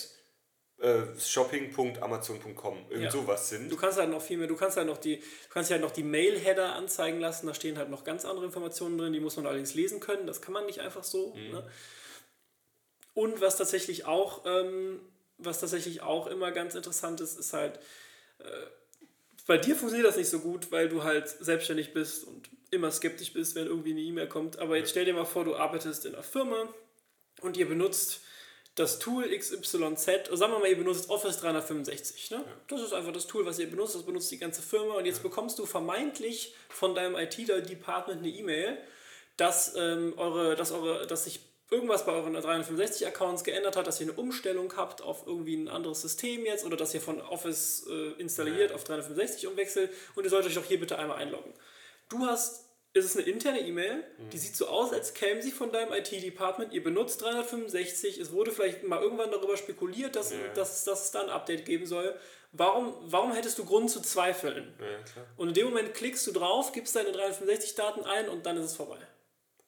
äh, shopping.amazon.com, irgend
Ja.
sowas sind.
Du kannst halt noch viel mehr, du kannst halt noch die, du kannst ja halt noch die Mail-Header anzeigen lassen, da stehen halt noch ganz andere Informationen drin, die muss man allerdings lesen können, das kann man nicht einfach so.
Mhm.
Ne? Und was tatsächlich auch, ähm, was tatsächlich auch immer ganz interessant ist, ist halt, äh, bei dir funktioniert das nicht so gut, weil du halt selbstständig bist und immer skeptisch bist, wenn irgendwie eine E-Mail kommt. Aber jetzt stell dir mal vor, du arbeitest in einer Firma und ihr benutzt das Tool XYZ, oder sagen wir mal, ihr benutzt Office 365. Ne? Das ist einfach das Tool, was ihr benutzt, das benutzt die ganze Firma und jetzt bekommst du vermeintlich von deinem IT-Department eine E-Mail, dass, ähm, eure, dass, eure, dass sich irgendwas bei euren 365-Accounts geändert hat, dass ihr eine Umstellung habt auf irgendwie ein anderes System jetzt oder dass ihr von Office äh, installiert auf 365 umwechselt und ihr sollt euch doch hier bitte einmal einloggen. Du hast, es ist eine interne E-Mail, die sieht so aus, als käme sie von deinem IT-Department, ihr benutzt 365, es wurde vielleicht mal irgendwann darüber spekuliert, dass, dass, dass es da ein Update geben soll. Warum, warum hättest du Grund zu zweifeln?
Ja.
Und in dem Moment klickst du drauf, gibst deine 365-Daten ein und dann ist es vorbei.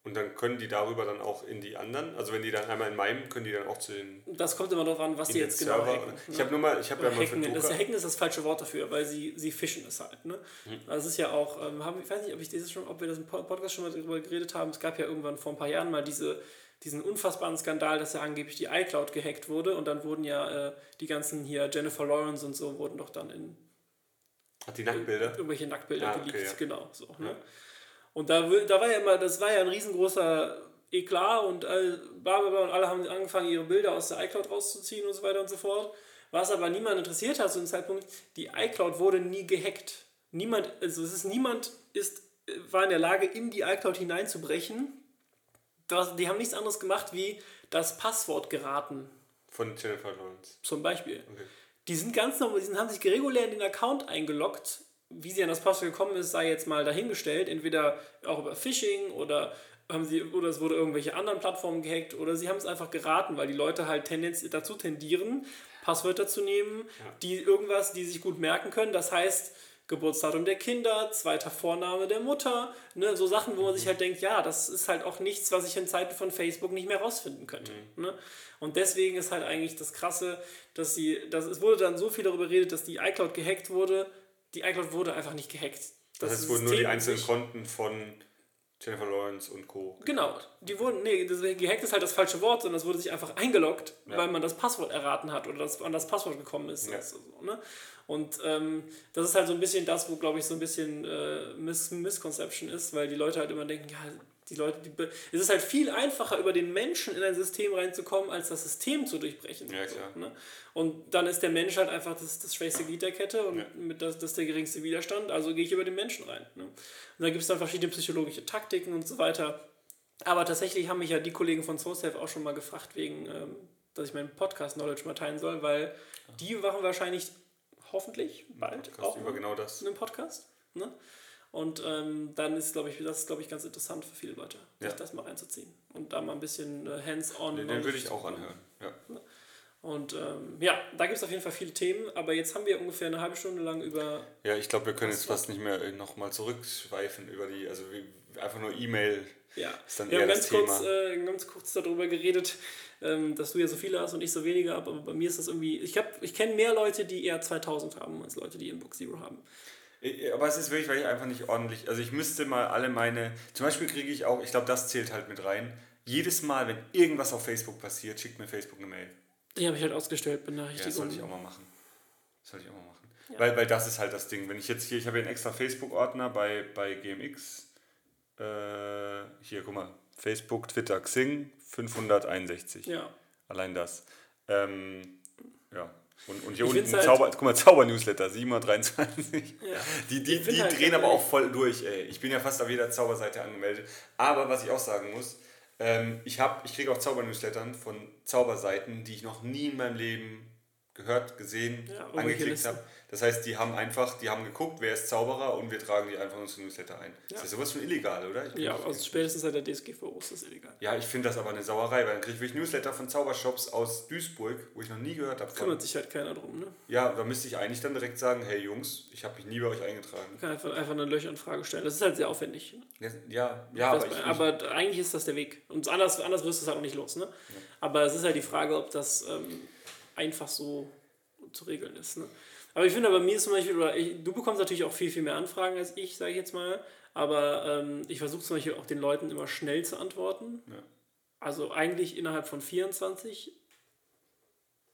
Und dann können die darüber dann auch in die anderen, also wenn die dann einmal in meinem, können die dann auch zu den,
Das kommt immer darauf an, was die jetzt genau
Server.
hacken.
ich
ne?
habe nur mal, ich habe ja mal für
das, hacken ist das falsche Wort dafür, weil sie, sie fischen es halt. Ne? Also es ist ja auch, ähm, haben, ich weiß nicht, ob, ich dieses schon, ob wir das im Pod- Podcast schon mal darüber geredet haben. Es gab ja irgendwann vor ein paar Jahren mal diese, diesen unfassbaren Skandal, dass ja angeblich die iCloud gehackt wurde und dann wurden ja äh, die ganzen hier Jennifer Lawrence und so wurden doch dann in
hat die Nacktbilder.
irgendwelche Nacktbilder
Ah, okay,
geleakt.
ja.
Genau, so. Ne? Und da, da war ja immer, das war ja ein riesengroßer Eklat und all, bla bla bla und alle haben angefangen, ihre Bilder aus der iCloud rauszuziehen und so weiter und so fort. Was aber niemand interessiert hat zu dem Zeitpunkt, die iCloud wurde nie gehackt. Niemand, also es ist niemand ist, war in der Lage, in die iCloud hineinzubrechen. Das, die haben nichts anderes gemacht, wie das Passwort geraten,
Von Jennifer Lawrence.
zum Beispiel.
Okay.
Die sind ganz normal, die sind, haben sich regulär in den Account eingeloggt. Wie sie an das Passwort gekommen ist, sei jetzt mal dahingestellt. Entweder auch über Phishing oder haben sie oder es wurde irgendwelche anderen Plattformen gehackt oder sie haben es einfach geraten, weil die Leute halt tendenz dazu tendieren, Passwörter zu nehmen, die irgendwas, die sich gut merken können. Das heißt, Geburtsdatum der Kinder, zweiter Vorname der Mutter, ne, so Sachen, wo man sich halt denkt, ja, das ist halt auch nichts, was ich in Zeiten von Facebook nicht mehr rausfinden könnte. Ne? Und deswegen ist halt eigentlich das Krasse, dass sie, dass es wurde dann so viel darüber geredet, dass die iCloud gehackt wurde. Die iCloud wurde einfach nicht gehackt.
Das heißt, es wurden nur die einzelnen Konten von Jennifer Lawrence und Co.
Genau, die wurden, nee, das, gehackt ist halt das falsche Wort, sondern es wurde sich einfach eingeloggt,
Ja.
weil man das Passwort erraten hat oder das, an das Passwort gekommen ist.
Ja.
Also so, ne? Und ähm, das ist halt so ein bisschen das, wo, glaube ich, so ein bisschen äh, Mis Misconception ist, weil die Leute halt immer denken, ja, die Leute, die es ist halt viel einfacher, über den Menschen in ein System reinzukommen, als das System zu durchbrechen.
Ja,
so,
klar.
ne? Und dann ist der Mensch halt einfach das, das schwächste Glied der Kette und
Ja.
mit das, das ist der geringste Widerstand, also gehe ich über den Menschen rein. Ne? Und da gibt es dann verschiedene psychologische Taktiken und so weiter. Aber tatsächlich haben mich ja die Kollegen von SourceSafe auch schon mal gefragt, wegen, ähm, dass ich meinen Podcast-Knowledge mal teilen soll, weil die machen wahrscheinlich hoffentlich bald
Podcast
auch
über genau das.
einen Podcast. Ne? Und ähm, dann ist, glaube ich, das ist, glaube ich, ganz interessant für viele Leute, sich
Ja.
das mal reinzuziehen und da mal ein bisschen äh, hands-on.
Den, den würde ich auch anhören. Ja.
Und ähm, ja, da gibt es auf jeden Fall viele Themen, aber jetzt haben wir ungefähr eine halbe Stunde lang über.
Ja, ich glaube, wir können jetzt fast nicht mehr nochmal zurückschweifen über die, also wie, einfach nur E-Mail
Ja,
ist dann
wir haben ganz kurz, äh, ganz kurz darüber geredet, ähm, dass du ja so viele hast und ich so wenige habe, aber bei mir ist das irgendwie. Ich, hab- ich kenne mehr Leute, die eher 2000 haben, als Leute, die Inbox Zero haben.
Aber es ist wirklich, weil ich einfach nicht ordentlich, also ich müsste mal alle meine, zum Beispiel kriege ich auch, ich glaube, das zählt halt mit rein, jedes Mal, wenn irgendwas auf Facebook passiert, schickt mir Facebook eine Mail.
Die habe ich halt ausgestellt,
Ja, das sollte ich auch mal machen. Das sollte ich auch mal machen. Weil, weil das ist halt das Ding. Wenn ich jetzt hier, ich habe hier einen extra Facebook-Ordner bei, bei GMX. Äh, hier, guck mal. Facebook, Twitter, Xing, 561.
ja.
Allein das. Ähm, ja. Und, und hier
Ich
unten
halt-
Zauber, guck mal, Zauber-Newsletter, 723.
Ja.
Die, die, die
halt
drehen aber auch voll durch, ey. Ich bin ja fast auf jeder Zauberseite angemeldet. Aber was ich auch sagen muss, ähm, ich, hab- ich kriege auch Zauber-Newslettern von Zauberseiten, die ich noch nie in meinem Leben gehört, gesehen,
Ja,
angeklickt habe. Das heißt, die haben einfach, die haben geguckt, wer ist Zauberer und wir tragen die einfach in unsere Newsletter ein. Das ist sowas von illegal, oder? Ich
Ja, also spätestens seit der DSGVO ist das illegal.
ja, ich finde das aber eine Sauerei, weil dann kriege ich Newsletter von Zaubershops aus Duisburg, wo ich noch nie gehört habe.
Kümmert sich halt keiner drum, ne?
Ja, da müsste ich eigentlich dann direkt sagen, hey Jungs, ich habe mich nie bei euch eingetragen.
Kann einfach, einfach eine Löcheranfrage stellen. Das ist halt sehr aufwendig.
Ja, ja, ja aber, ich,
aber eigentlich ist das der Weg. Und anders, anders wirst du es halt auch nicht los. Ne? Aber es ist halt die Frage, ob das ähm, einfach so zu regeln ist. Ne? Aber ich finde, bei mir ist zum Beispiel, oder ich, du bekommst natürlich auch viel, viel mehr Anfragen als ich, sage ich jetzt mal. Aber ähm, ich versuche zum Beispiel auch den Leuten immer schnell zu antworten. Ja. Also eigentlich innerhalb von 24,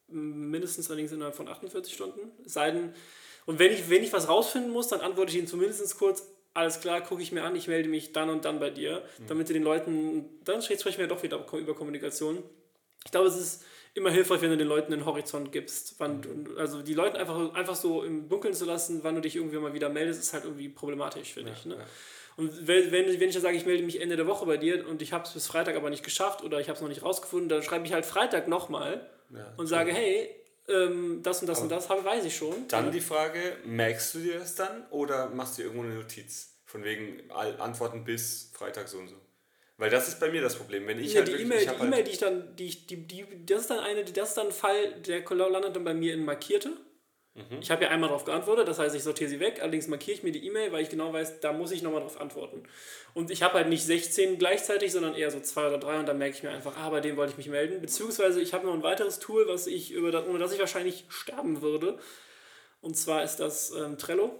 mindestens allerdings innerhalb von 48 Stunden. sei denn, und wenn ich, wenn ich was rausfinden muss, dann antworte ich ihnen zumindest kurz, alles klar, gucke ich mir an, ich melde mich dann und dann bei dir, mhm. damit sie den Leuten, dann sprechen wir doch wieder über Kommunikation. Ich glaube, es ist immer hilfreich, wenn du den Leuten einen Horizont gibst. Wann du, also die Leute einfach, einfach so im Dunkeln zu lassen, wann du dich irgendwie mal wieder meldest, ist halt irgendwie problematisch, finde ja, ich. Ne? Ja. Und wenn, wenn ich dann sage, ich melde mich Ende der Woche bei dir und ich habe es bis Freitag aber nicht geschafft oder ich habe es noch nicht rausgefunden, dann schreibe ich halt Freitag nochmal ja, und sage, hey, ähm, das und das aber und das habe, weiß ich schon.
Dann die Frage, merkst du dir das dann oder machst du irgendwo eine Notiz? Von wegen Antworten bis Freitag so und so. Weil das ist bei mir das Problem. Wenn ich ja, halt
die E-Mail, die, halt e die ich dann, die, die, die, das ist dann eine, das ist dann ein Fall, der landet dann bei mir in markierte. Mhm. Ich habe ja einmal darauf geantwortet, das heißt, ich sortiere sie weg, allerdings markiere ich mir die E-Mail, weil ich genau weiß, da muss ich nochmal darauf antworten. Und ich habe halt nicht 16 gleichzeitig, sondern eher so zwei oder drei und dann merke ich mir einfach, ah, bei dem wollte ich mich melden. Beziehungsweise ich habe noch ein weiteres Tool, was ich über das, ohne das ich wahrscheinlich sterben würde. Und zwar ist das ähm, Trello.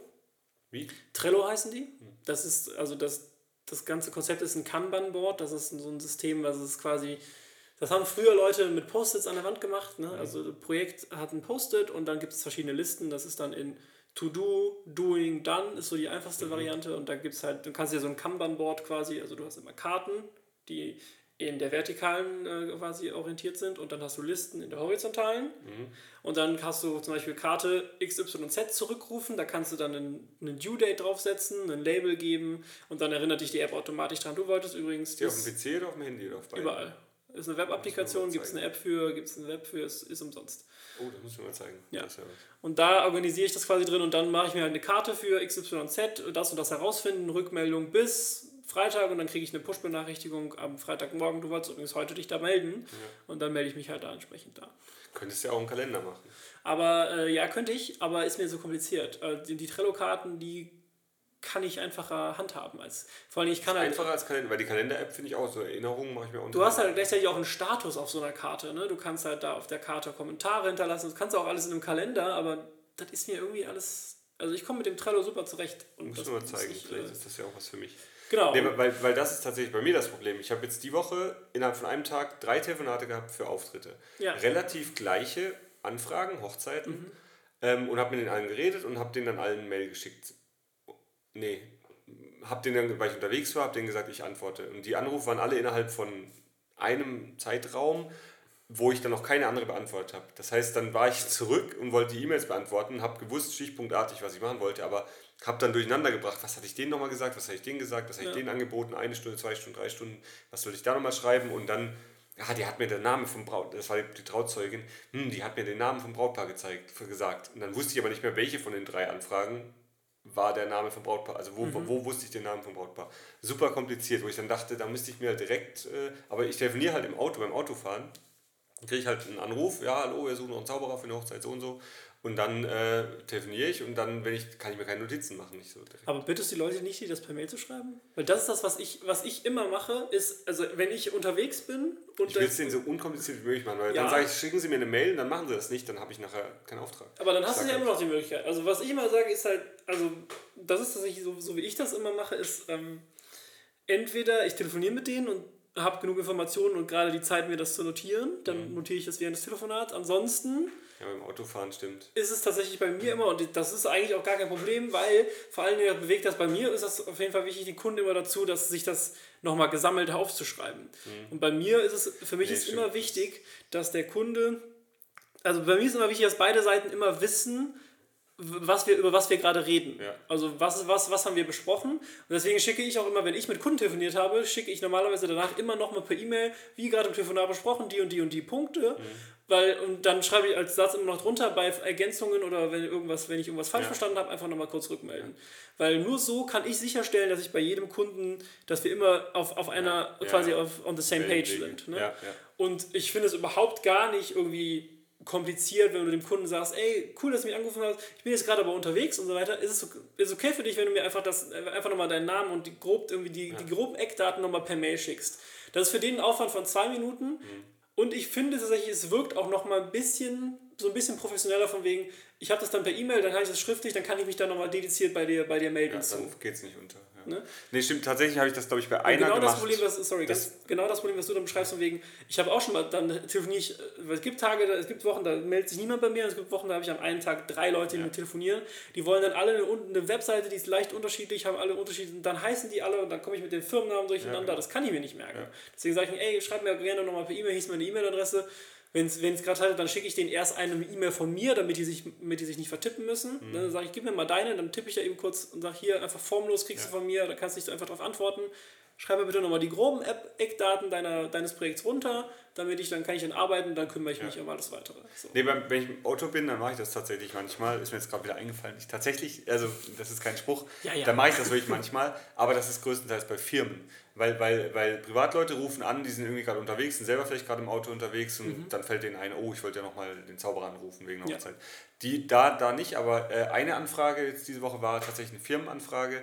Wie? Trello heißen die. Mhm. Das ist also das das ganze Konzept ist ein Kanban-Board. Das ist so ein System, was ist quasi. Das haben früher Leute mit Post-its an der Wand gemacht. Ne? Also das Projekt hat ein Post-it und dann gibt es verschiedene Listen. Das ist dann in To Do, Doing, Done ist so die einfachste mhm. Variante. Und da gibt es halt, du kannst ja so ein Kanban-Board quasi, also du hast immer Karten, die in der vertikalen äh, quasi orientiert sind und dann hast du Listen in der horizontalen mhm. und dann hast du zum Beispiel Karte XYZ zurückrufen, da kannst du dann einen, einen Due Date draufsetzen, ein Label geben und dann erinnert dich die App automatisch dran. Du wolltest übrigens...
Die auf dem PC oder auf dem Handy oder auf
beiden? Überall. Ist eine Web-Applikation, gibt es eine App für, gibt es eine Web für, ist, ist umsonst.
Oh, das muss ich mal zeigen.
Ja. Und da organisiere ich das quasi drin und dann mache ich mir halt eine Karte für XYZ, das und das herausfinden, Rückmeldung bis Freitag und dann kriege ich eine Push-Benachrichtigung am Freitagmorgen, du wolltest übrigens heute dich da melden ja. und dann melde ich mich halt da entsprechend da.
Könntest du ja auch einen Kalender machen.
Aber äh, ja, könnte ich, aber ist mir so kompliziert. Äh, die, die Trello-Karten, die kann ich einfacher handhaben. Als, vor allem ich kann
halt, einfacher als Kalender, weil die Kalender-App finde ich auch so Erinnerungen mache ich mir auch
Du hast halt gleichzeitig auch einen Status auf so einer Karte. Ne? Du kannst halt da auf der Karte Kommentare hinterlassen. Das kannst du auch alles in einem Kalender, aber das ist mir irgendwie alles. Also ich komme mit dem Trello super zurecht. Und
Muss du mal zeigen, ich, vielleicht äh, ist das ja auch was für mich. Genau. Nee, weil, weil das ist tatsächlich bei mir das Problem. Ich habe jetzt die Woche innerhalb von einem Tag drei Telefonate gehabt für Auftritte. Ja. Relativ gleiche Anfragen, Hochzeiten. Mhm. Ähm, und habe mit denen allen geredet und habe denen dann allen Mail geschickt. Nee, habe denen dann, weil ich unterwegs war, habe denen gesagt, ich antworte. Und die Anrufe waren alle innerhalb von einem Zeitraum, wo ich dann noch keine andere beantwortet habe. Das heißt, dann war ich zurück und wollte die E-Mails beantworten, habe gewusst, stichpunktartig, was ich machen wollte, aber habe dann durcheinander gebracht, was hatte ich denen nochmal gesagt, was hatte ich denen gesagt, was hatte ich denen angeboten, eine Stunde, zwei Stunden, drei Stunden, was soll ich da nochmal schreiben und dann, ja, die hat mir den Namen vom Braut, das war die Trauzeugin, hm, die hat mir den Namen vom Brautpaar gezeigt, gesagt und dann wusste ich aber nicht mehr, welche von den drei Anfragen war der Name vom Brautpaar, also wo, mhm. wo wusste ich den Namen vom Brautpaar. Super kompliziert, wo ich dann dachte, da müsste ich mir direkt, äh, aber ich telefoniere halt im Auto, beim Autofahren, kriege ich halt einen Anruf, ja, hallo, wir suchen noch einen Zauberer für eine Hochzeit so und so und dann äh, telefoniere ich und dann wenn ich, kann ich mir keine Notizen machen. Nicht so
direkt. Aber bittest du die Leute nicht, die das per Mail zu schreiben? Weil das ist das, was ich, was ich immer mache, ist, also wenn ich unterwegs bin und.
Ich will es denen so unkompliziert wie möglich machen, weil ja. dann sage ich, schicken Sie mir eine Mail und dann machen Sie das nicht, dann habe ich nachher keinen Auftrag.
Aber dann hast du ja immer noch die Möglichkeit. Also was ich immer sage, ist halt, also das ist tatsächlich so, so wie ich das immer mache, ist ähm, entweder ich telefoniere mit denen und habe genug Informationen und gerade die Zeit, mir das zu notieren, dann mhm. notiere ich das während des Telefonats. Ansonsten
ja, beim Autofahren stimmt.
Ist es tatsächlich bei mir immer, und das ist eigentlich auch gar kein Problem, weil vor allen Dingen bewegt das bei mir, ist das auf jeden Fall wichtig, die Kunden immer dazu, dass sich das nochmal gesammelt aufzuschreiben. Mhm. Und bei mir ist es, für mich nee, ist stimmt. immer wichtig, dass der Kunde, also bei mir ist immer wichtig, dass beide Seiten immer wissen, was wir, über was wir gerade reden. Ja. Also was, was, was haben wir besprochen. Und deswegen schicke ich auch immer, wenn ich mit Kunden telefoniert habe, schicke ich normalerweise danach immer nochmal per E-Mail, wie gerade im Telefonat besprochen, die und die und die Punkte. Mhm. Weil, und dann schreibe ich als Satz immer noch drunter bei Ergänzungen oder wenn irgendwas, wenn ich irgendwas falsch ja. verstanden habe, einfach nochmal kurz rückmelden. Weil nur so kann ich sicherstellen, dass ich bei jedem Kunden, dass wir immer auf, auf einer ja. quasi auf on the same page sind. Ne? Und ich finde es überhaupt gar nicht irgendwie kompliziert, wenn du dem Kunden sagst, ey, cool, dass du mich angerufen hast, ich bin jetzt gerade aber unterwegs und so weiter. Ist es ist okay für dich, wenn du mir einfach das einfach nochmal deinen Namen und die grob irgendwie die, ja. die groben Eckdaten nochmal per Mail schickst. Das ist für den ein Aufwand von zwei Minuten. Mhm. Und ich finde tatsächlich, es wirkt auch noch mal ein bisschen so ein bisschen professioneller von wegen, ich habe das dann per E-Mail, dann habe ich das schriftlich, dann kann ich mich dann nochmal dediziert bei dir, bei dir melden.
Ja, dann geht's nicht unter. Ja.
Ne?
Nee, stimmt, tatsächlich habe ich das, glaube ich, bei einer
genau
gemacht.
das Problem, was, sorry,
Das-
ganz, genau das Problem, was du dann beschreibst, von wegen, ich habe auch schon mal, dann telefoniere ich, äh, es gibt Tage, es gibt Wochen, da meldet sich niemand bei mir, und es gibt Wochen, da habe ich am einen Tag drei Leute, die
Ja.
mit telefonieren, die wollen dann alle eine, eine Webseite, die ist leicht unterschiedlich, haben alle unterschiedliche, und dann heißen die alle und dann komme ich mit den Firmennamen durcheinander,
Ja, genau.
das kann ich mir nicht merken. Deswegen sage ich, ey, schreib mir gerne nochmal per E-Mail, hieß meine E-Mail-Adresse, wenn es gerade hat, dann schicke ich denen erst eine E-Mail von mir, damit die sich, damit die sich nicht vertippen müssen.
Mhm.
Dann sage ich, gib mir mal deine, dann tippe ich da eben kurz und sage hier einfach formlos, kriegst
Ja.
du von mir, da kannst du dich einfach darauf antworten. Schreib mir bitte nochmal die groben Eckdaten deiner, deines Projekts runter, damit ich dann kann ich dann arbeiten, dann kümmere ich mich um alles weitere. So.
Nee, wenn ich im Auto bin, dann mache ich das tatsächlich manchmal. Ist mir jetzt gerade wieder eingefallen. Ich tatsächlich, also das ist kein Spruch,
Ja, ja.
da mache ich das wirklich manchmal, aber das ist größtenteils bei Firmen. Weil, weil, weil Privatleute rufen an, die sind irgendwie gerade unterwegs, sind selber vielleicht gerade im Auto unterwegs und dann fällt denen ein, oh, ich wollte ja nochmal den Zauberer anrufen wegen der
Mhm. Ja.
Hochzeit. Die, da, da nicht, aber äh, eine Anfrage jetzt diese Woche war tatsächlich eine Firmenanfrage.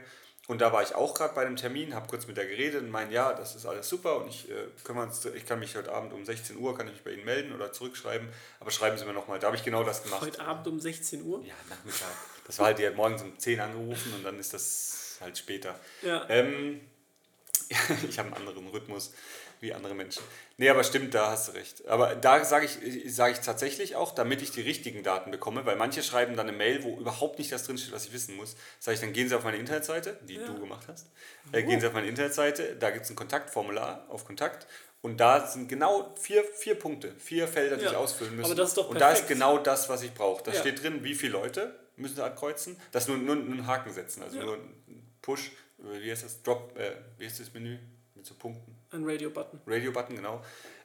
Und da war ich auch gerade bei einem Termin, habe kurz mit der geredet und meinte, ja, das ist alles super und ich, äh, können ich kann mich heute Abend um 16 Uhr, kann ich mich bei Ihnen melden oder zurückschreiben, aber schreiben Sie mir nochmal. Da habe ich genau das gemacht.
Heute Abend um 16 Uhr.
Ja, Nachmittag. Das war halt, die hat morgens um 10 angerufen und dann ist das halt später.
Ja.
Ähm, [LAUGHS] ich habe einen anderen Rhythmus wie andere Menschen. Nee, aber stimmt, da hast du recht. Aber da sage ich, sage ich tatsächlich auch, damit ich die richtigen Daten bekomme, weil manche schreiben dann eine Mail, wo überhaupt nicht das drinsteht, was ich wissen muss. Sage ich, dann gehen Sie auf meine Internetseite, die
Ja.
du gemacht hast. Äh, gehen Sie auf meine Internetseite, da gibt es ein Kontaktformular auf Kontakt. Und da sind genau vier, vier Punkte, vier Felder, die
Ja.
ich ausfüllen muss.
Aber das ist doch
Und da ist genau das, was ich brauche. Da
Ja.
steht drin, wie viele Leute müssen Sie ankreuzen. Das nur, nur, nur einen Haken setzen, also nur ein Push, äh, wie heißt das? Drop, äh, wie heißt das Menü? Mit so Punkten.
Ein Radio-Button.
Radio-Button, genau.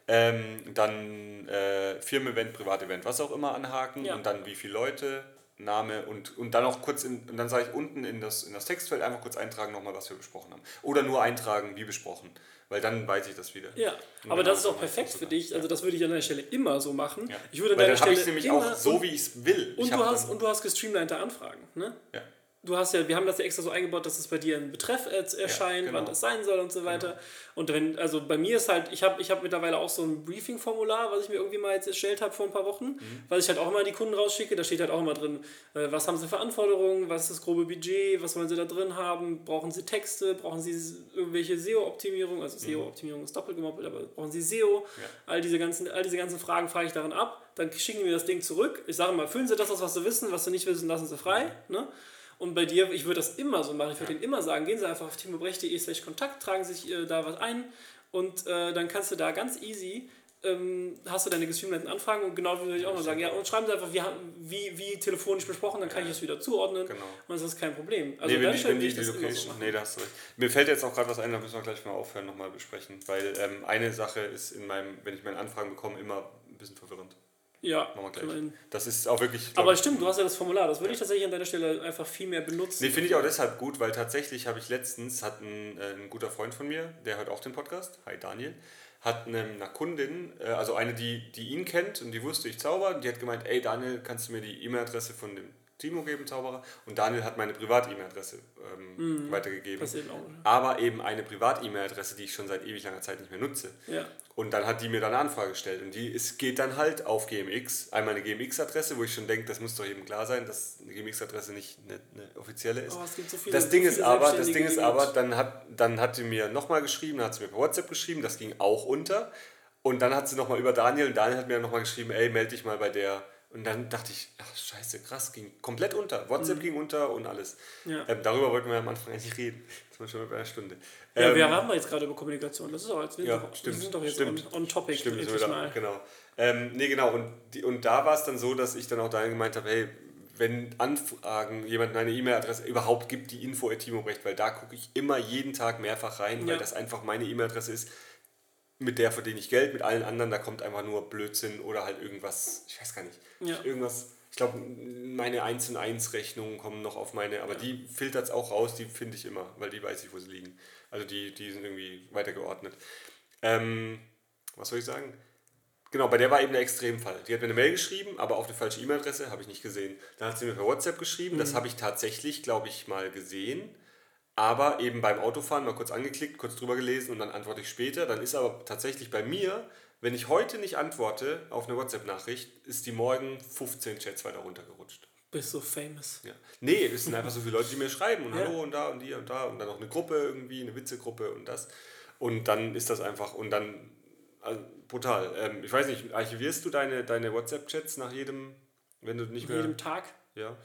Ähm, dann äh, Firmen-Event, Privat-Event, was auch immer anhaken
Ja.
und dann wie viele Leute, Name und, und dann auch kurz, in, und dann sage ich unten in das, in das Textfeld einfach kurz eintragen nochmal, was wir besprochen haben. Oder nur eintragen, wie besprochen, weil dann weiß ich das wieder.
Ja,
Und
aber das ist auch perfekt für dich. Also das würde ich an deiner Stelle immer so machen.
Ja.
Ich würde an
weil
deiner
dann habe ich
Stelle
nämlich
immer
auch so, wie ich es will.
und
ich
du hast und du hast gestreamlinete Anfragen, ne?
ja.
Du hast ja, wir haben das ja extra so eingebaut, dass es bei dir ein Betreff erscheint,
genau.
wann das sein soll und so weiter. Und wenn, also bei mir ist halt, ich habe ich hab mittlerweile auch so ein Briefing-Formular, was ich mir irgendwie mal jetzt erstellt habe vor ein paar Wochen,
Mhm.
was ich halt auch immer an die Kunden rausschicke. Da steht halt auch immer drin, äh, was haben sie für Anforderungen, was ist das grobe Budget, was wollen sie da drin haben, brauchen sie Texte, brauchen sie irgendwelche SEO-Optimierung, also SEO-Optimierung ist doppelt gemoppelt, aber brauchen sie SEO,
Mhm. Ja.
all, diese ganzen, all diese ganzen Fragen frage ich darin ab. Dann schicken die mir das Ding zurück. Ich sage mal, füllen sie das aus, was sie wissen, was sie nicht wissen, lassen sie frei. Ne? Und bei dir, ich würde das immer so machen. Ich würde denen immer sagen, gehen Sie einfach auf timobrecht.de slash Kontakt, tragen sich äh, da was ein und äh, dann kannst du da ganz easy, ähm, hast du deine gestreamten Anfragen und genau würde ich auch mal sagen, ja, und schreiben Sie einfach, wie, wie, wie telefonisch besprochen, dann kann ich das wieder zuordnen
Genau.
und das ist kein Problem. Also
nee, wenn
Stelle
wenn die,
ich
die
so
Location.
machen.
nee, da hast du recht. Mir fällt jetzt auch gerade was ein, da müssen wir gleich mal aufhören, nochmal besprechen. Weil ähm, eine Sache ist in meinem, wenn ich meine Anfragen bekomme, immer ein bisschen verwirrend.
Ja,
Machen wir gleich. Das ist auch wirklich.
aber
ich,
stimmt, du hast ja das Formular, das würde ich tatsächlich an deiner Stelle einfach viel mehr benutzen.
Nee, finde ich auch deshalb gut, weil tatsächlich habe ich letztens, hat ein, äh, ein guter Freund von mir, der hört auch den Podcast, hi Daniel, hat eine, eine Kundin, äh, also eine, die, die ihn kennt und die wusste, ich zauber, die hat gemeint, ey Daniel, kannst du mir die E-Mail-Adresse von dem Timo geben, Zauberer? Und Daniel hat meine Privat-E-Mail-Adresse ähm, weitergegeben.
Passiert auch.
Aber eben eine Privat-E-Mail-Adresse, die ich schon seit ewig langer Zeit nicht mehr nutze.
Ja.
Und dann hat die mir dann eine Anfrage gestellt. Und die ist, geht dann halt auf GMX. Einmal eine GMX-Adresse, wo ich schon denke, das muss doch jedem klar sein, dass eine GMX-Adresse nicht eine, eine offizielle ist.
Oh, es gibt so viele,
das Ding
so
ist aber, das Ding ist aber, dann hat, dann hat sie mir nochmal geschrieben, dann hat sie mir per WhatsApp geschrieben, das ging auch unter. Und dann hat sie nochmal über Daniel, und Daniel hat mir nochmal geschrieben, ey, melde dich mal bei der. Und dann dachte ich, ach scheiße, krass, ging komplett unter. WhatsApp ging unter und alles.
Mhm. Ja.
Ähm, darüber wollten wir am Anfang eigentlich reden. Das war schon bei einer Stunde.
Ja,
Ähm,
wir haben wir jetzt gerade über Kommunikation. Das ist auch jetzt, wir,
ja,
sind,
stimmt,
wir sind doch jetzt
stimmt.
on, on topic.
Stimmt, so
mal.
genau. Ähm, nee, genau. Und, die, und da war es dann so, dass ich dann auch dahin gemeint habe, hey, wenn Anfragen jemand eine E-Mail-Adresse überhaupt gibt, die Info at Timobrecht, weil da gucke ich immer jeden Tag mehrfach rein, weil
Ja.
das einfach meine E-Mail-Adresse ist, mit der verdiene ich Geld, mit allen anderen, da kommt einfach nur Blödsinn oder halt irgendwas, ich weiß gar nicht,
Ja.
irgendwas, ich glaube, meine 1 und 1 Rechnungen kommen noch auf meine, aber die filtert es auch raus, die finde ich immer, weil die weiß ich, wo sie liegen. Also die, die sind irgendwie weitergeordnet. Ähm, was soll ich sagen? Genau, bei der war eben der Extremfall. Die hat mir eine Mail geschrieben, aber auf eine falsche E-Mail-Adresse, habe ich nicht gesehen. Dann hat sie mir per WhatsApp geschrieben, das habe ich tatsächlich, glaube ich, mal gesehen. Aber eben beim Autofahren mal kurz angeklickt, kurz drüber gelesen und dann antworte ich später. Dann ist aber tatsächlich bei mir, wenn ich heute nicht antworte auf eine WhatsApp-Nachricht, ist die morgen 15 Chats weiter runtergerutscht.
Bist so famous.
Ja. Nee, es sind einfach so viele Leute, die mir schreiben und ja. hallo und da und hier und da und dann noch eine Gruppe irgendwie, eine Witzegruppe und das. Und dann ist das einfach und dann also, brutal. Ähm, ich weiß nicht, archivierst du deine, deine WhatsApp-Chats nach jedem, wenn du nicht
nach mehr. jedem Tag?
Ja.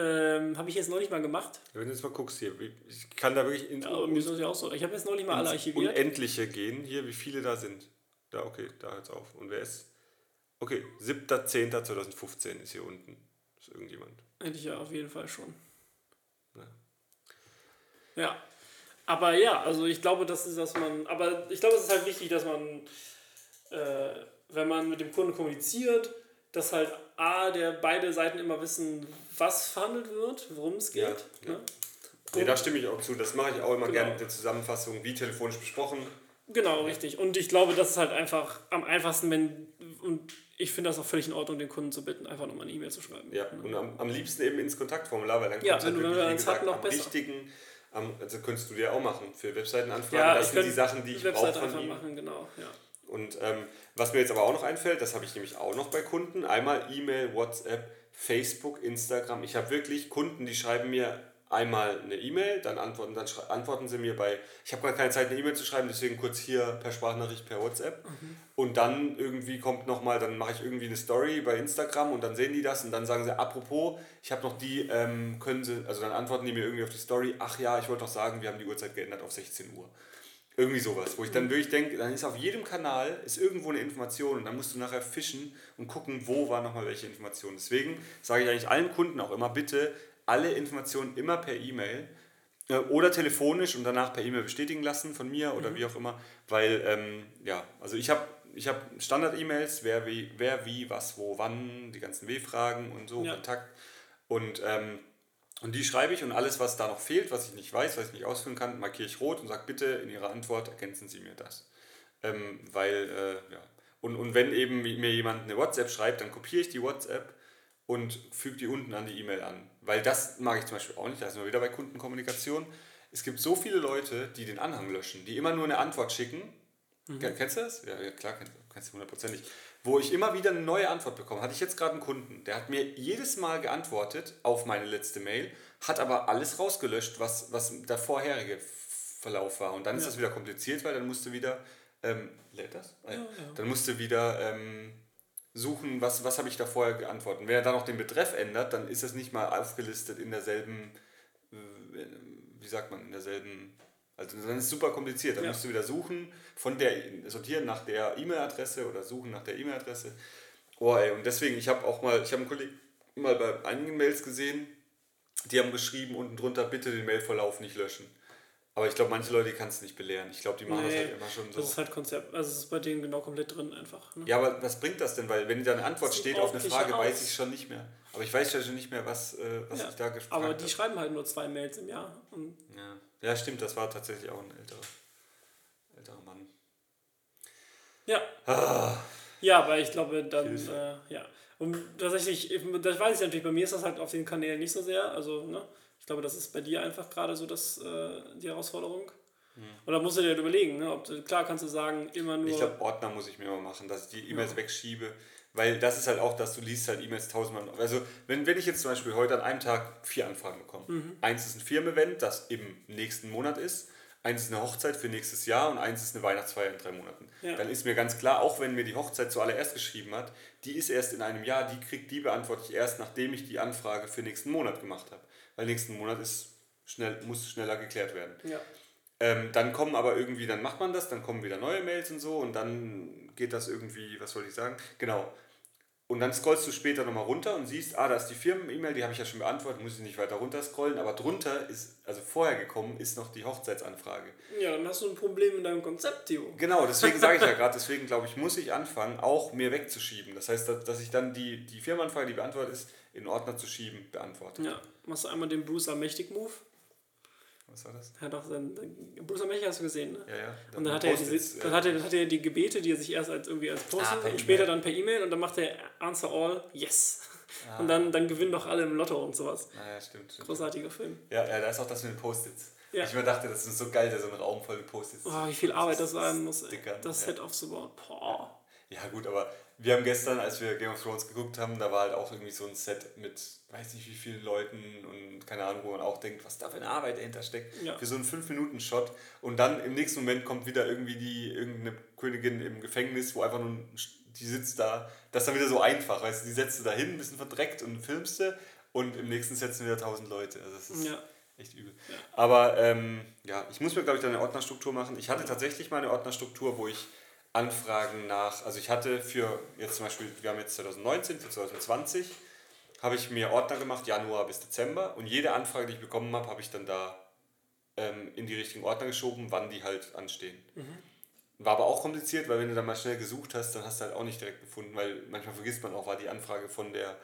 Ähm, habe ich jetzt noch nicht mal gemacht.
Wenn du jetzt mal guckst hier, ich kann da wirklich
ins, ja, mir ist ja auch so. Ich habe jetzt noch nicht mal alle archiviert.
Unendliche gehen, hier, wie viele da sind. Da, okay, da hört es auf. Und wer ist? Okay, 7.10.2015 ist hier unten. Ist irgendjemand.
Hätte ich ja auf jeden Fall schon. Ja. ja. Aber ja, also ich glaube, das ist, dass man. Aber ich glaube, es ist halt wichtig, dass man, äh, wenn man mit dem Kunden kommuniziert, dass halt A, der beide Seiten immer wissen, was verhandelt wird, worum es geht. Ja, ne?
Nee, da stimme ich auch zu. Das mache ich auch immer genau. gerne mit der Zusammenfassung, wie telefonisch besprochen.
Genau, richtig. Und ich glaube, das ist halt einfach am einfachsten, wenn. Und ich finde das auch völlig in Ordnung, den Kunden zu bitten, einfach nochmal eine E-Mail zu schreiben.
Ja, und am, am liebsten eben ins Kontaktformular, weil dann
ja, kommt halt wirklich, wie gesagt,
noch am besser. wichtigen, am, also könntest du dir auch machen für Webseitenanfragen. Ja, das sind die Sachen, die ich brauche von
einfach ihm. machen, genau, ja.
Und ähm, was mir jetzt aber auch noch einfällt, das habe ich nämlich auch noch bei Kunden, einmal E-Mail, WhatsApp, Facebook, Instagram. Ich habe wirklich Kunden, die schreiben mir einmal eine E-Mail, dann antworten, dann antworten sie mir bei, ich habe gar keine Zeit, eine E-Mail zu schreiben, deswegen kurz hier per Sprachnachricht, per WhatsApp. Mhm. Und dann irgendwie kommt nochmal, dann mache ich irgendwie eine Story bei Instagram und dann sehen die das und dann sagen sie, apropos, ich habe noch die, ähm, können sie, also dann antworten die mir irgendwie auf die Story, ach ja, ich wollte noch sagen, wir haben die Uhrzeit geändert auf 16 Uhr. Irgendwie sowas, wo ich dann wirklich denke, dann ist auf jedem Kanal ist irgendwo eine Information und dann musst du nachher fischen und gucken, wo war nochmal welche Information. Deswegen sage ich eigentlich allen Kunden auch immer, bitte alle Informationen immer per E-Mail äh, oder telefonisch und danach per E-Mail bestätigen lassen von mir oder mhm. wie auch immer, weil, ähm, ja, also ich habe ich hab Standard-E-Mails, wer wie, wer wie, was, wo, wann, die ganzen W-Fragen und so, ja. Kontakt und ähm, und die schreibe ich und alles, was da noch fehlt, was ich nicht weiß, was ich nicht ausführen kann, markiere ich rot und sage bitte in Ihrer Antwort ergänzen Sie mir das. Ähm, weil, äh, ja. Und, und wenn eben mir jemand eine WhatsApp schreibt, dann kopiere ich die WhatsApp und füge die unten an die E-Mail an. Weil das mag ich zum Beispiel auch nicht, da sind wir wieder bei Kundenkommunikation. Es gibt so viele Leute, die den Anhang löschen, die immer nur eine Antwort schicken. Mhm. Kennst du das? Ja, ja klar, kennst du hundertprozentig wo ich immer wieder eine neue Antwort bekomme. Hatte ich jetzt gerade einen Kunden, der hat mir jedes Mal geantwortet auf meine letzte Mail, hat aber alles rausgelöscht, was, was der vorherige Verlauf war. Und dann ja. ist das wieder kompliziert, weil dann musste wieder, ähm, lädt das? Ja, ja. Dann musste wieder ähm, suchen, was, was habe ich da vorher geantwortet. wenn er dann noch den Betreff ändert, dann ist das nicht mal aufgelistet in derselben, äh, wie sagt man, in derselben also dann ist es super kompliziert. Dann ja. musst du wieder suchen, von der sortieren nach der E-Mail-Adresse oder suchen nach der E-Mail-Adresse. Oh ey, und deswegen, ich habe auch mal, ich habe einen Kollegen mal bei einigen Mails gesehen, die haben geschrieben unten drunter, bitte den Mailverlauf nicht löschen. Aber ich glaube, manche Leute kannst du nicht belehren. Ich glaube, die machen nee, das halt immer schon so.
Das ist halt Konzept, also es ist bei denen genau komplett drin einfach.
Ne? Ja, aber was bringt das denn? Weil wenn da eine Antwort steht auf eine Frage, aus. weiß ich schon nicht mehr. Aber ich weiß ja schon nicht mehr, was, äh, was ja, ich da
gesprochen habe. Aber die hab. schreiben halt nur zwei Mails im Jahr.
ja. Ja, stimmt, das war tatsächlich auch ein älterer, älterer Mann.
Ja. Ah. Ja, aber ich glaube, dann, äh, ja. Und tatsächlich, das weiß ich natürlich, bei mir ist das halt auf den Kanälen nicht so sehr. Also, ne? Ich glaube, das ist bei dir einfach gerade so das, äh, die Herausforderung. Hm. Und da musst du dir halt überlegen, ne? Ob, klar kannst du sagen, immer nur.
Ich glaube, Ordner muss ich mir mal machen, dass ich die E-Mails ja. wegschiebe. Weil das ist halt auch, dass du liest halt E-Mails tausendmal. Also wenn, wenn ich jetzt zum Beispiel heute an einem Tag vier Anfragen bekomme. Mhm. Eins ist ein Firmen-Event, das im nächsten Monat ist. Eins ist eine Hochzeit für nächstes Jahr und eins ist eine Weihnachtsfeier in drei Monaten. Ja. Dann ist mir ganz klar, auch wenn mir die Hochzeit zuallererst geschrieben hat, die ist erst in einem Jahr, die kriegt, die beantworte ich erst, nachdem ich die Anfrage für nächsten Monat gemacht habe. Weil nächsten Monat ist schnell, muss schneller geklärt werden. Ja. Ähm, dann kommen aber irgendwie, dann macht man das, dann kommen wieder neue Mails und so und dann geht das irgendwie, was soll ich sagen? Genau. Und dann scrollst du später nochmal runter und siehst, ah, da ist die Firmen-E-Mail, die habe ich ja schon beantwortet, muss ich nicht weiter runter scrollen, aber drunter ist, also vorher gekommen, ist noch die Hochzeitsanfrage.
Ja, dann hast du ein Problem in deinem Konzept, Theo.
Genau, deswegen sage ich ja [LAUGHS] gerade, deswegen glaube ich, muss ich anfangen, auch mir wegzuschieben. Das heißt, dass ich dann die, die Firmenanfrage, die beantwortet ist, in Ordner zu schieben, beantworte.
Ja, machst du einmal den Bruce Mächtig-Move
was war das?
Ja, doch, sein, Bruce Mecher hast du gesehen, ne?
Ja, ja.
Und dann hat, er diese, dann, hat er, dann hat er die Gebete, die er sich erst als irgendwie als Post ah, und später dann per E-Mail und dann macht er Answer All, yes. Ah. Und dann, dann gewinnen doch alle im Lotto und sowas.
Ah, ja, stimmt, stimmt.
Großartiger Film.
Ja, ja, da ist auch das mit den Post-its. Ja. Ich mir dachte, das ist so geil, der so ein Raum voll mit Post-its.
Oh, wie viel Arbeit das sein muss, Stickern, das Set aufzubauen. Boah.
Ja, gut, aber wir haben gestern, als wir Game of Thrones geguckt haben, da war halt auch irgendwie so ein Set mit weiß nicht wie vielen Leuten und keine Ahnung, wo man auch denkt, was da für eine Arbeit dahinter steckt. Ja. Für so einen 5-Minuten-Shot. Und dann im nächsten Moment kommt wieder irgendwie die irgendeine Königin im Gefängnis, wo einfach nur die sitzt da. Das ist dann wieder so einfach, weißt du, die setzt du da hin, ein bisschen verdreckt und filmst du und im nächsten setzen wieder 1000 Leute. Also das ist ja. echt übel. Ja. Aber ähm, ja, ich muss mir, glaube ich, da eine Ordnerstruktur machen. Ich hatte tatsächlich mal eine Ordnerstruktur, wo ich Anfragen nach, also ich hatte für jetzt zum Beispiel, wir haben jetzt 2019, für 2020, habe ich mir Ordner gemacht, Januar bis Dezember und jede Anfrage, die ich bekommen habe, habe ich dann da ähm, in die richtigen Ordner geschoben, wann die halt anstehen. Mhm. War aber auch kompliziert, weil wenn du dann mal schnell gesucht hast, dann hast du halt auch nicht direkt gefunden, weil manchmal vergisst man auch, war die Anfrage von der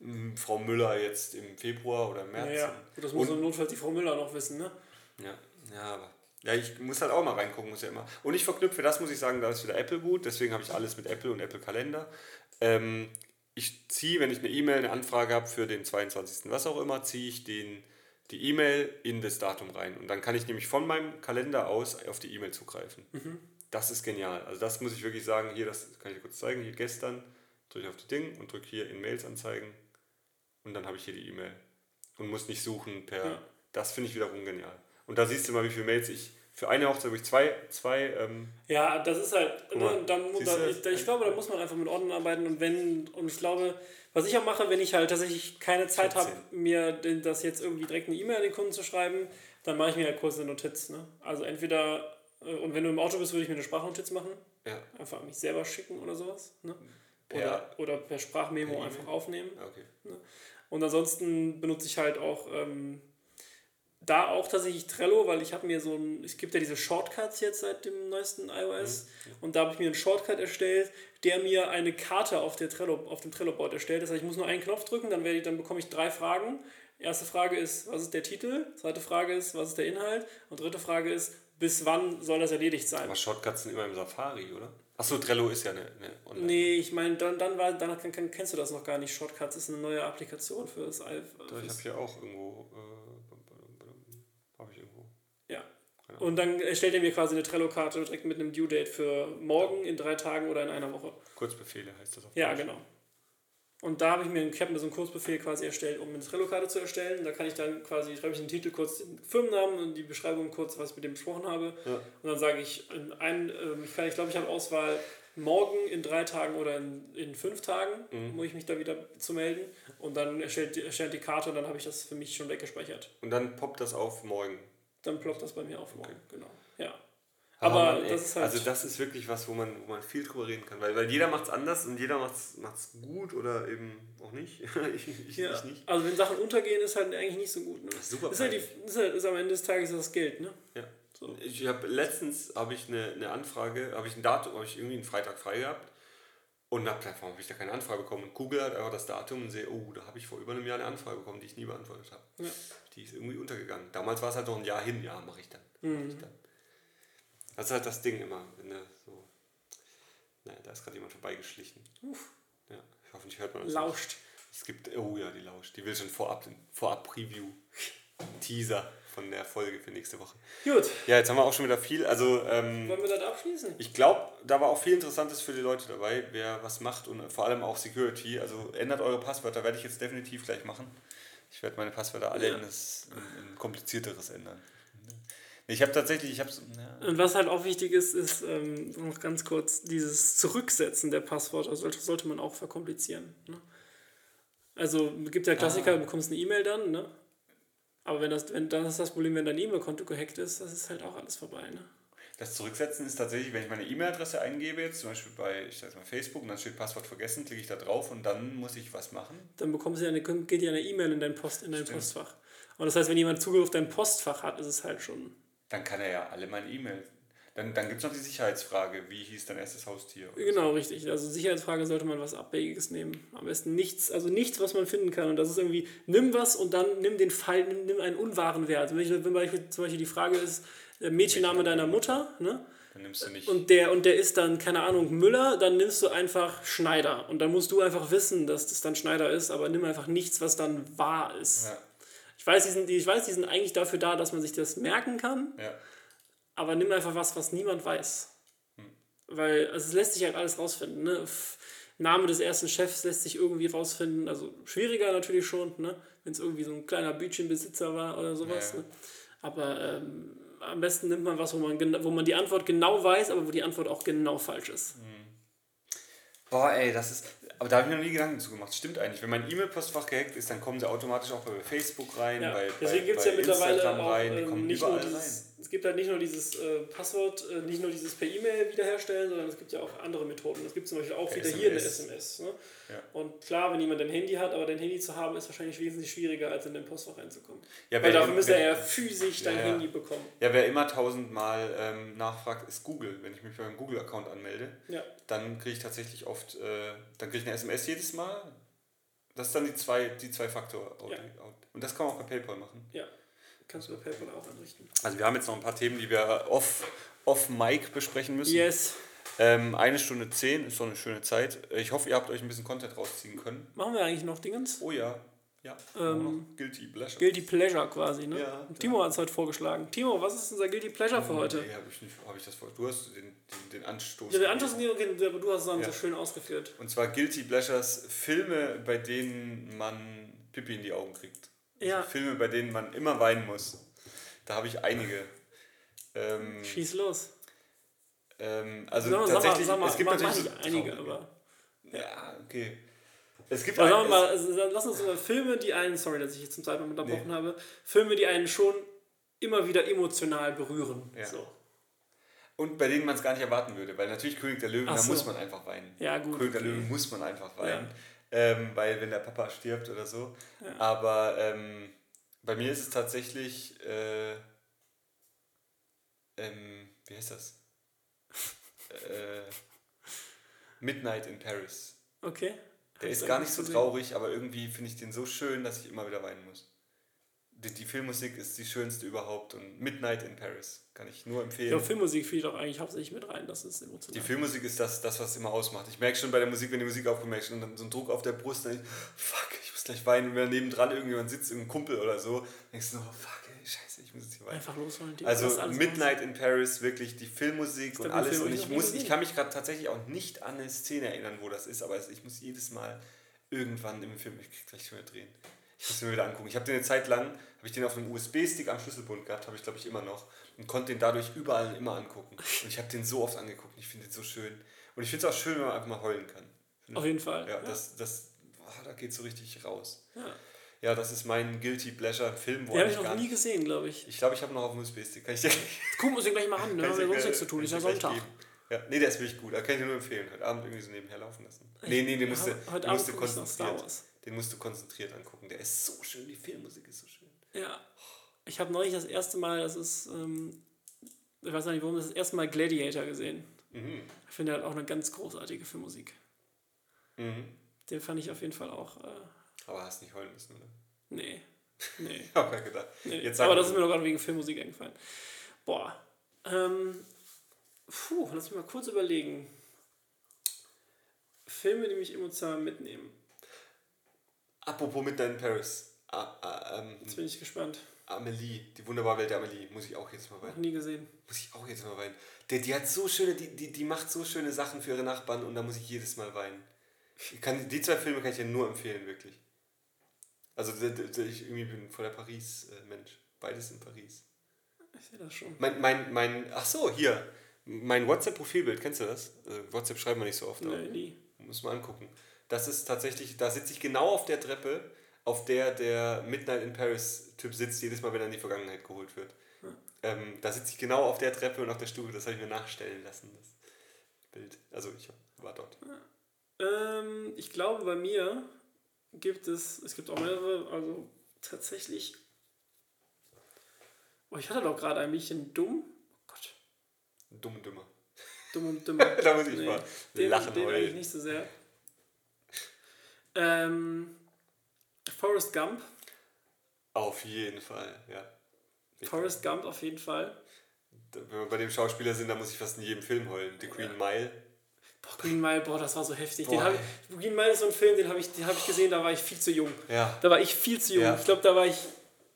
mh, hm, Frau Müller jetzt im Februar oder im März. Ja,
ja. das muss im Notfall die Frau Müller noch wissen, ne?
Ja, ja, aber ja, ich muss halt auch mal reingucken, muss ja immer. Und ich verknüpfe, das muss ich sagen, da ist wieder Apple gut, deswegen habe ich alles mit Apple und Apple Kalender. Ähm, ich ziehe, wenn ich eine E-Mail, eine Anfrage habe für den 22. was auch immer, ziehe ich den, die E-Mail in das Datum rein. Und dann kann ich nämlich von meinem Kalender aus auf die E-Mail zugreifen. Mhm. Das ist genial. Also das muss ich wirklich sagen, hier, das kann ich dir kurz zeigen, hier gestern drücke ich auf das Ding und drücke hier in Mails anzeigen und dann habe ich hier die E-Mail und muss nicht suchen per... Ja. Das finde ich wiederum genial. Und da siehst du mal, wie viele Mails ich für eine Hochzeit habe ich zwei, zwei ähm,
Ja, das ist halt, ne, dann, dann, ich, ich, glaube, da muss man einfach mit Ordnung arbeiten und wenn, und ich glaube, was ich auch mache, wenn ich halt tatsächlich keine Zeit habe, mir das jetzt irgendwie direkt eine E-Mail an den Kunden zu schreiben, dann mache ich mir halt kurz eine Notiz. Ne? Also entweder, äh, und wenn du im Auto bist, würde ich mir eine Sprachnotiz machen. Ja. Einfach mich selber schicken oder sowas. Ne? Oder, ja. oder per Sprachmemo per einfach aufnehmen. Okay. Ne? Und ansonsten benutze ich halt auch ähm, da auch tatsächlich Trello, weil ich habe mir so ein, es gibt ja diese Shortcuts jetzt seit dem neuesten iOS mhm. und da habe ich mir einen Shortcut erstellt, der mir eine Karte auf, der Trello, auf dem Trello-Board erstellt. Das heißt, ich muss nur einen Knopf drücken, dann, werde ich, dann bekomme ich drei Fragen. Erste Frage ist, was ist der Titel? Zweite Frage ist, was ist der Inhalt? Und dritte Frage ist, bis wann soll das erledigt sein?
Aber Shortcuts sind immer im Safari, oder? Achso, Trello ist ja eine, eine
Online. Nee, ich meine, dann, dann war, danach kennst du das noch gar nicht. Shortcuts ist eine neue Applikation für das iPhone.
Ich habe hier auch irgendwo. Äh
Und dann erstellt er mir quasi eine Trello-Karte direkt mit einem Due-Date für morgen, in drei Tagen oder in einer Woche.
Kurzbefehle heißt das
auf Ja, genau. Und da habe ich mir, ich habe mir so einen Kurzbefehl quasi erstellt, um eine Trello-Karte zu erstellen. Da kann ich dann quasi, schreibe ich den Titel kurz, den Firmennamen und die Beschreibung kurz, was ich mit dem besprochen habe. Ja. Und dann sage ich, in ein, ähm, ich, kann, ich glaube, ich habe Auswahl morgen, in drei Tagen oder in, in fünf Tagen, mhm. muss ich mich da wieder zu melden. Und dann erstellt, erstellt die Karte und dann habe ich das für mich schon weggespeichert.
Und dann poppt das auf morgen
dann ploppt das bei mir auf morgen. Okay. Genau. Ja.
Aber, Aber das ist halt also das ist wirklich was, wo man, wo man viel drüber reden kann, weil, weil jeder macht es anders und jeder macht es gut oder eben auch nicht. [LAUGHS] ich,
ich, ja. ich, nicht. Also wenn Sachen untergehen, ist halt eigentlich nicht so gut. Ne? Super. Ist halt, die, ist halt ist am Ende des Tages das Geld, ne?
Ja. So. Ich habe letztens habe ich eine, eine Anfrage, habe ich ein Datum, habe ich irgendwie einen Freitag frei gehabt und gedacht, warum habe ich da keine Anfrage bekommen? Und google halt einfach das Datum und sehe, oh, da habe ich vor über einem Jahr eine Anfrage bekommen, die ich nie beantwortet habe. Ja die ist irgendwie untergegangen. Damals war es halt noch ein Jahr hin, ja, mache ich dann. Mhm. Mach ich dann. Das ist halt das Ding immer, wenn du so. Naja, da ist gerade jemand vorbeigeschlichen. Uff. Ja, hoffentlich hört man das. Lauscht. Nicht. Es gibt, oh ja, die lauscht. Die will schon vorab, vorab Preview, Teaser von der Folge für nächste Woche. Gut. Ja, jetzt haben wir auch schon wieder viel. Also, ähm,
Wollen wir das abschließen?
Ich glaube, da war auch viel Interessantes für die Leute dabei, wer was macht und vor allem auch Security. Also ändert eure Passwörter, werde ich jetzt definitiv gleich machen. Ich werde meine Passwörter alle ja. in, das, in, in komplizierteres ändern. Ich habe tatsächlich, ich habe
ja. Und was halt auch wichtig ist, ist ähm, noch ganz kurz dieses Zurücksetzen der Passwörter sollte, sollte man auch verkomplizieren. Ne? Also gibt ja Klassiker, ah. du bekommst eine E-Mail dann, ne? Aber wenn das, wenn, dann ist das Problem, wenn dein E-Mail-Konto gehackt ist, das ist halt auch alles vorbei, ne?
Das Zurücksetzen ist tatsächlich, wenn ich meine E-Mail-Adresse eingebe, jetzt zum Beispiel bei ich sag mal Facebook und dann steht Passwort vergessen, klicke ich da drauf und dann muss ich was machen.
Dann bekommst du eine, geht dir eine E-Mail in dein, Post, in dein Postfach. Und das heißt, wenn jemand Zugriff auf dein Postfach hat, ist es halt schon.
Dann kann er ja alle meine E-Mail. Dann, dann gibt es noch die Sicherheitsfrage, wie hieß dein erstes Haustier?
Genau, so. richtig. Also Sicherheitsfrage sollte man was Abwegiges nehmen. Am besten nichts, also nichts, was man finden kann. Und das ist irgendwie, nimm was und dann nimm den Fall, nimm, nimm einen unwahren Wert. Wenn, ich, wenn zum Beispiel die Frage ist, äh, Mädchenname deiner Mutter, ne? Dann nimmst du nicht. Und der, und der ist dann, keine Ahnung, Müller, dann nimmst du einfach Schneider. Und dann musst du einfach wissen, dass das dann Schneider ist, aber nimm einfach nichts, was dann wahr ist. Ja. Ich, weiß, die sind, ich weiß, die sind eigentlich dafür da, dass man sich das merken kann. Ja. Aber nimm einfach was, was niemand weiß. Hm. Weil also es lässt sich halt alles rausfinden. Ne? Name des ersten Chefs lässt sich irgendwie rausfinden. Also schwieriger natürlich schon, ne? wenn es irgendwie so ein kleiner Bütchenbesitzer war oder sowas. Ja. Ne? Aber ähm, am besten nimmt man was, wo man, wo man die Antwort genau weiß, aber wo die Antwort auch genau falsch ist. Mhm.
Boah, ey, das ist. Aber da habe ich mir noch nie Gedanken zu gemacht. Stimmt eigentlich. Wenn mein E-Mail-Postfach gehackt ist, dann kommen sie automatisch auch bei Facebook rein, ja. bei, Deswegen gibt es ja mittlerweile
Instagram auch, rein, die ähm, kommen nicht überall nur dieses, rein. Es gibt halt nicht nur dieses äh, Passwort, äh, nicht nur dieses per E-Mail wiederherstellen, sondern es gibt ja auch andere Methoden. Es gibt zum Beispiel auch per wieder SMS. hier eine SMS. Ne? Ja. Und klar, wenn jemand ein Handy hat, aber dein Handy zu haben, ist wahrscheinlich wesentlich schwieriger, als in dein Postfach reinzukommen. Ja, Weil dafür müsste er ja physisch dein ja, Handy bekommen.
Ja, wer immer tausendmal ähm, nachfragt, ist Google. Wenn ich mich beim Google-Account anmelde, dann kriege ich tatsächlich oft, äh, dann kriege ich eine SMS jedes Mal. Das ist dann die zwei, die zwei Faktor. Und das kann man auch bei PayPal machen.
Ja, kannst du bei PayPal auch einrichten.
Also wir haben jetzt noch ein paar Themen, die wir off, off Mic besprechen müssen. Yes. Ähm, eine Stunde zehn ist so eine schöne Zeit. Ich hoffe, ihr habt euch ein bisschen Content rausziehen können.
Machen wir eigentlich noch Dingens?
Oh ja. Ja, ähm,
Guilty Pleasure. Guilty Pleasure quasi, ne? Ja, Timo hat es heute vorgeschlagen. Timo, was ist unser Guilty Pleasure für heute?
Nee, habe ich nicht. Habe ich das vor. Du hast den, den, den Anstoß.
Ja, den Anstoß, aber du hast es dann ja. so schön ausgeführt.
Und zwar Guilty Pleasures, Filme, bei denen man Pipi in die Augen kriegt. Also ja. Filme, bei denen man immer weinen muss. Da habe ich einige. Ähm,
Schieß los.
Ähm, also mal, tatsächlich, sag mal, sag mal, es gibt natürlich einige, aber. Ja, okay. Es gibt also,
ein, mal, also, lass uns mal Filme, die einen, sorry, dass ich jetzt zum Mal unterbrochen nee. habe, Filme, die einen schon immer wieder emotional berühren. Ja. So.
Und bei denen man es gar nicht erwarten würde, weil natürlich König der Löwen, Ach da so. muss man einfach weinen. Ja, gut. König der okay. Löwen muss man einfach weinen. Ja. Ähm, weil wenn der Papa stirbt oder so. Ja. Aber ähm, bei mir ist es tatsächlich, äh, ähm, wie heißt das? [LAUGHS] äh, Midnight in Paris. Okay. Der ist gar nicht so traurig, aber irgendwie finde ich den so schön, dass ich immer wieder weinen muss. Die, die, Filmmusik ist die schönste überhaupt und Midnight in Paris kann ich nur empfehlen.
Ja, Filmmusik fiel doch eigentlich hauptsächlich mit rein, das ist emotional.
Die Filmmusik ist das, das was immer ausmacht. Ich merke schon bei der Musik, wenn die Musik aufkommt, ich schon dann so einen Druck auf der Brust, dann ich, fuck, ich muss gleich weinen. Und wenn nebendran irgendjemand sitzt, irgendein Kumpel oder so, denkst du, oh, fuck, scheiße, ich muss jetzt hier weiter. Einfach losholen. Also Midnight in Paris, wirklich die Filmmusik und alles. Film und ich, muss, ich kann mich gerade tatsächlich auch nicht an eine Szene erinnern, wo das ist, aber ich muss jedes Mal irgendwann im Film, ich krieg gleich schon wieder drehen. Ich muss mir wieder angucken. Ich habe den eine Zeit lang, habe ich den auf einem USB-Stick am Schlüsselbund gehabt, habe ich glaube ich immer noch und konnte den dadurch überall immer angucken. Und ich habe den so oft angeguckt. Ich finde den so schön. Und ich finde es auch schön, wenn man einfach mal heulen kann.
Auf jeden Fall.
Ja, ja. das, das, oh, da geht so richtig raus. Ja. Ja, das ist mein Guilty Pleasure Film.
Den habe ich noch nie gesehen, glaube ich.
Ich glaube, ich habe noch auf dem USB-Stick. Kann ich dir
Gucken wir uns den gleich mal an, ne? [LAUGHS] Haben wir sonst nichts zu tun. Ist ja Sonntag.
Ja, nee, der ist wirklich gut. Da kann ich dir nur empfehlen. Heute Abend irgendwie so nebenher laufen lassen. Nee, nee, den musst du, heute musst du konzentriert. Den musst du konzentriert angucken. Der ist so schön. Die Filmmusik ist so schön.
Ja. Ich habe neulich das erste Mal, das ist, ähm, ich weiß nicht warum, das, das erste Mal Gladiator gesehen. Mhm. Ich finde, hat auch eine ganz großartige Filmmusik. Mhm. Den fand ich auf jeden Fall auch. Äh,
aber hast nicht heulen müssen, oder?
Nee. Nee. [LAUGHS]
ich hab gedacht.
Nee. Jetzt Aber das ist mir doch gerade wegen Filmmusik eingefallen. Boah. Ähm, puh, lass mich mal kurz überlegen. Filme, die mich emotional mitnehmen.
Apropos Midnight in Paris. Ah,
ah, ähm, jetzt bin ich gespannt.
Amelie, die wunderbare Welt der Amelie, muss ich auch jetzt mal weinen.
Noch nie gesehen.
Muss ich auch jetzt mal weinen. Die, die hat so schöne, die, die, die macht so schöne Sachen für ihre Nachbarn und da muss ich jedes Mal weinen. Ich kann, die zwei Filme kann ich dir nur empfehlen, wirklich. Also ich irgendwie bin voll der Paris-Mensch. Beides in Paris.
Ich sehe das schon.
Mein, mein, mein, ach so, hier. Mein WhatsApp-Profilbild, kennst du das? Also WhatsApp schreiben wir nicht so oft.
Nein, nie.
Muss man angucken. Das ist tatsächlich, da sitze ich genau auf der Treppe, auf der der Midnight in Paris-Typ sitzt, jedes Mal, wenn er in die Vergangenheit geholt wird. Hm. Ähm, da sitze ich genau auf der Treppe und auf der Stufe, das habe ich mir nachstellen lassen, das Bild. Also ich war dort.
Ähm, ich glaube, bei mir gibt es, es gibt auch mehrere, also tatsächlich. Oh, ich hatte doch gerade ein bisschen dumm. Oh Gott.
Dumm und dümmer.
Dumm und [LAUGHS] dümmer.
da muss ich nee, mal
den, lachen den eigentlich nicht so sehr. Ähm, Forrest Gump.
Auf jeden Fall, ja.
Forrest Gump auf jeden Fall.
Wenn wir bei dem Schauspieler sind, dann muss ich fast in jedem Film heulen. The Green ja. Mile.
Boah, Green Mile, boah, das war so heftig. Den ich, Green Mile ist so ein Film, den habe ich, hab ich gesehen, da war ich viel zu jung. Ja. Da war ich viel zu jung. Ja. Ich glaube, da war ich.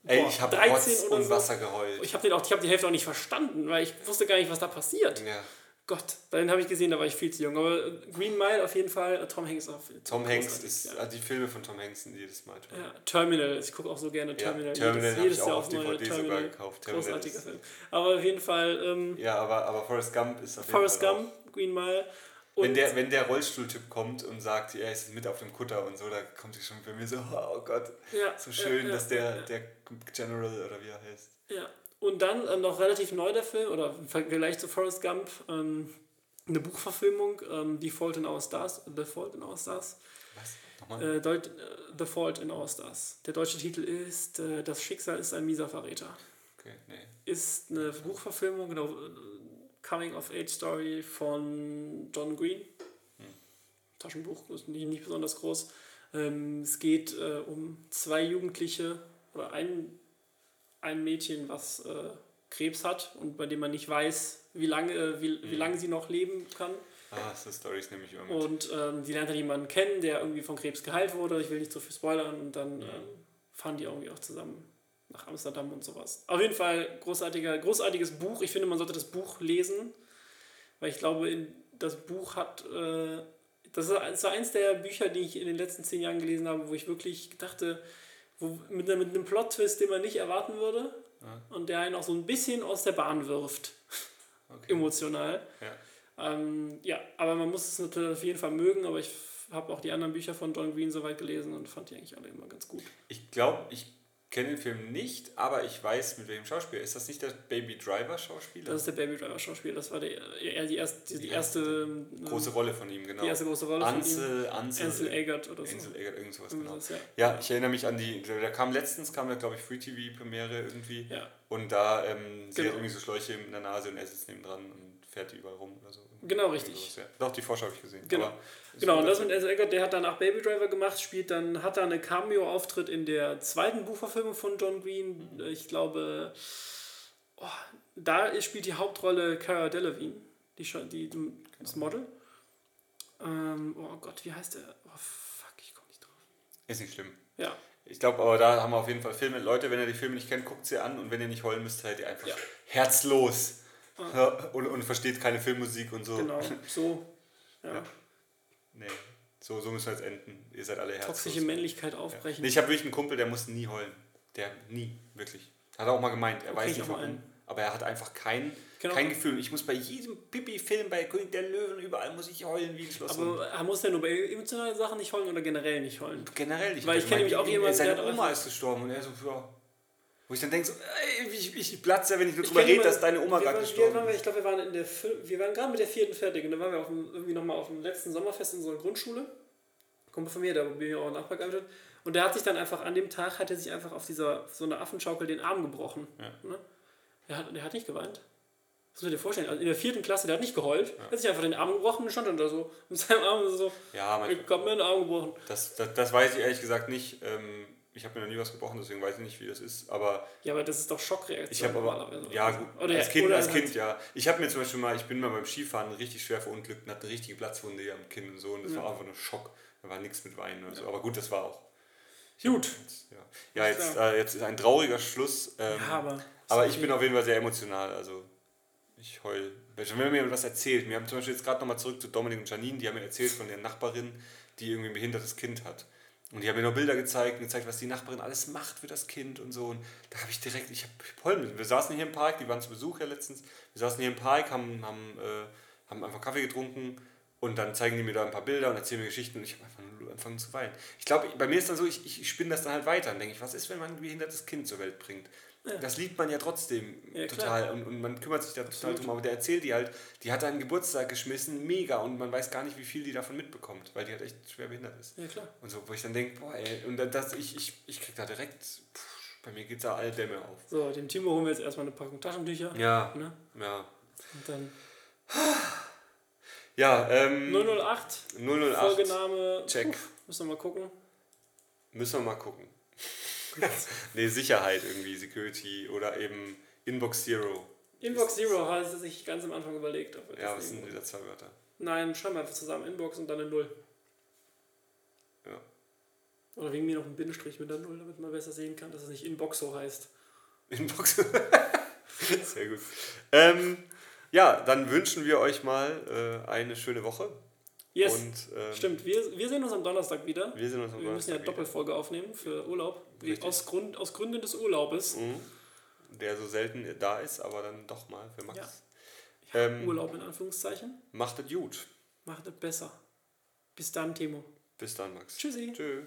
Boah, Ey, ich habe 13 oder und so. Wasser geheult.
Ich habe hab die Hälfte auch nicht verstanden, weil ich wusste gar nicht, was da passiert. Ja. Gott, den habe ich gesehen, da war ich viel zu jung. Aber Green Mile auf jeden Fall, Tom Hanks auf
Tom Hanks ist, ja. die Filme von Tom Hanks sind jedes Mal
toll. Ja, Terminal, ich gucke auch so gerne Terminal. Ja, Terminal jedes, jedes Jahr auf DVD Terminal. sogar gekauft. Terminal Großartiger Film. Aber auf jeden Fall... Ähm,
ja, aber, aber Forrest Gump ist auf
jeden Forrest Fall Gump, auch. Green Mile.
Und wenn der, wenn der Rollstuhltyp kommt und sagt, er ist mit auf dem Kutter und so, da kommt sie schon bei mir so, oh Gott, ja, so schön, ja, dass der, der General oder wie er heißt.
Ja, und dann äh, noch relativ neu der Film, oder im Vergleich zu Forrest Gump, ähm, eine Buchverfilmung, ähm, The Fault in Our Stars. The Fault in Our Stars. Was? Nochmal? Äh, Deut äh, The Fault in Our Stars. Der deutsche Titel ist äh, Das Schicksal ist ein mieser Verräter.
Okay, nee.
Ist eine Buchverfilmung, genau. Äh, Coming-of-Age-Story von John Green. Hm. Taschenbuch, ist nicht, nicht besonders groß. Ähm, es geht äh, um zwei Jugendliche oder ein, ein Mädchen, was äh, Krebs hat und bei dem man nicht weiß, wie lange, äh, wie, wie mhm. lange sie noch leben kann.
Ah, so Storys nehme ich immer
mit. Und ähm, sie lernt dann jemanden kennen, der irgendwie von Krebs geheilt wurde. Ich will nicht so viel spoilern. Und dann mhm. ähm, fahren die irgendwie auch zusammen nach Amsterdam und sowas. Auf jeden Fall großartiger, großartiges Buch. Ich finde, man sollte das Buch lesen, weil ich glaube, das Buch hat. Äh, das ist eins der Bücher, die ich in den letzten zehn Jahren gelesen habe, wo ich wirklich dachte, wo, mit, mit einem Plot-Twist, den man nicht erwarten würde. Ja. Und der einen auch so ein bisschen aus der Bahn wirft. [LAUGHS] Okay. Emotional. Ja. Ähm, ja, aber man muss es natürlich auf jeden Fall mögen, aber ich habe auch die anderen Bücher von John Green soweit gelesen und fand die eigentlich alle immer ganz gut.
Ich glaube, ich kenne den Film nicht, aber ich weiß, mit welchem Schauspieler. Ist das nicht der Baby Driver Schauspieler?
Das ist der Baby Driver Schauspieler. Das war der, eher die erste, die, die erste ähm,
große Rolle von ihm, genau.
Die erste große Rolle
Ansel,
von
ihm. Ansel,
Ansel Egert oder
so. Ansel Egert, irgend sowas, genau. ja. ja, ich erinnere mich an die, da kam letztens, kam da glaube ich Free TV Premiere irgendwie. Ja. Und da, ähm, sie genau. hat irgendwie so Schläuche in der Nase und er sitzt neben dran und fährt die überall rum oder so.
Genau, richtig. Sowas,
ja. Doch, die Vorschau habe ich gesehen.
Genau, genau und das mit Ansel Eggert, der hat danach Baby Driver gemacht, spielt dann, hat da eine Cameo-Auftritt in der zweiten Buchverfilmung von John Green. Ich glaube, oh, da spielt die Hauptrolle Cara Delevingne, die, die, das Model. Ähm, oh Gott, wie heißt der? Oh fuck, ich komme nicht drauf.
Ist nicht schlimm.
Ja.
Ich glaube, aber da haben wir auf jeden Fall Filme. Leute, wenn ihr die Filme nicht kennt, guckt sie an und wenn ihr nicht heulen müsst, seid ihr einfach ja. herzlos. Ja, und, und versteht keine Filmmusik und so.
Genau, so. Ja. ja.
Nee, so, so müssen wir jetzt enden. Ihr seid alle herzlos.
Toxische Männlichkeit aufbrechen.
Nee, ich habe wirklich einen Kumpel, der muss nie heulen. Der nie, wirklich. Hat er auch mal gemeint. Er okay, weiß nicht warum. Aber er hat einfach kein, genau. kein Gefühl. Ich muss bei jedem Pipi-Film, bei König der Löwen, überall muss ich heulen wie ein Schloss.
Aber er muss ja nur bei emotionalen Sachen nicht heulen oder generell nicht heulen?
Generell nicht.
Weil ich kenne nämlich auch jemanden,
der... Seine Oma ist gestorben und er so, ja wo ich dann denke, so, ich, ich platze ja, wenn ich nur drüber rede, dass deine Oma gerade gestorben
ist. Ich glaube, wir waren in der wir waren gerade mit der vierten fertig und dann waren wir auf dem, irgendwie nochmal auf dem letzten Sommerfest in unserer Grundschule. Kumpel von mir, da bin ich auch Nachbar gearbeitet. Und der hat sich dann einfach, an dem Tag hat er sich einfach auf dieser, so einer Affenschaukel den Arm gebrochen. Ja. Ne? Der, hat, der hat nicht geweint. Das musst du dir vorstellen. Also in der vierten Klasse, der hat nicht geheult. Ja. Er hat sich einfach den Arm gebrochen und stand dann da so mit seinem Arm so.
Ja,
ich hab mir den Arm gebrochen.
Das, das, das weiß ich ehrlich gesagt nicht. Ähm, ich habe mir noch nie was gebrochen, deswegen weiß ich nicht, wie das ist. Aber
ja, aber das ist doch Schockreaktion.
Ich habe aber ja gut, oder als Kind, als Kind ja. Ich habe mir zum Beispiel mal, ich bin mal beim Skifahren richtig schwer verunglückt und hatte eine richtige Platzwunde hier am Kinn und so und das ja. war einfach nur Schock. Da war nichts mit Weinen oder so. Aber gut, das war auch.
Gut.
Jetzt, ja. ja, jetzt, äh, jetzt ist ein trauriger Schluss. Ähm, ja, aber aber ich bin auf jeden Fall sehr emotional. Also ich heul. Wenn mir jemand was erzählt, wir haben zum Beispiel jetzt gerade nochmal zurück zu Dominik und Janine, die haben mir erzählt von der Nachbarin, die irgendwie ein behindertes Kind hat. Und die haben mir noch Bilder gezeigt und gezeigt, was die Nachbarin alles macht für das Kind und so. Und da habe ich direkt, ich habe müssen. Wir saßen hier im Park, die waren zu Besuch ja letztens. Wir saßen hier im Park, haben, haben, äh, haben einfach Kaffee getrunken und dann zeigen die mir da ein paar Bilder und erzählen mir Geschichten und ich habe einfach nur angefangen zu weinen. Ich glaube, bei mir ist dann so, ich, ich spinne das dann halt weiter und denke ich, was ist, wenn man ein behindertes Kind zur Welt bringt? Ja. Das liebt man ja trotzdem ja, total und, und man kümmert sich da total drum. Aber der erzählt die halt, die hat einen Geburtstag geschmissen, mega und man weiß gar nicht, wie viel die davon mitbekommt, weil die halt echt schwer behindert ist.
Ja, klar.
Und so, wo ich dann denke, boah, ey, und das, ich, ich, ich krieg da direkt, pff, bei mir geht da alle Dämme auf.
So, dem Timo holen wir jetzt erstmal eine Packung Taschentücher.
Ja. Ne? Ja.
Und dann.
Ja, ähm.
008.
008.
Folgename.
Check.
Puh, müssen wir mal gucken.
Müssen wir mal gucken. [LAUGHS] nee, Sicherheit irgendwie, Security oder eben Inbox Zero.
Inbox Zero hat er sich ganz am Anfang überlegt.
Ob ja, was sind wieder zwei Wörter?
Nein, schreiben wir einfach zusammen Inbox und dann eine Null.
Ja.
Oder wegen mir noch ein Bindestrich mit der Null, damit man besser sehen kann, dass es nicht Inbox so heißt.
Inbox? [LAUGHS] Sehr gut. Ähm, Ja, dann wünschen wir euch mal äh, eine schöne Woche.
Yes.
Und, ähm,
Stimmt, wir, wir sehen uns am Donnerstag wieder.
Wir sehen uns am
Wir müssen ja
Donnerstag wieder.
Doppelfolge aufnehmen für Urlaub.
Richtig.
aus, Grund, aus Gründen des Urlaubes.
Der so selten da ist, aber dann doch mal für Max.
Ja.
Ähm,
Urlaub in Anführungszeichen.
Macht es gut.
Macht es besser. Bis dann, Timo.
Bis dann, Max.
Tschüssi.
Tschüss.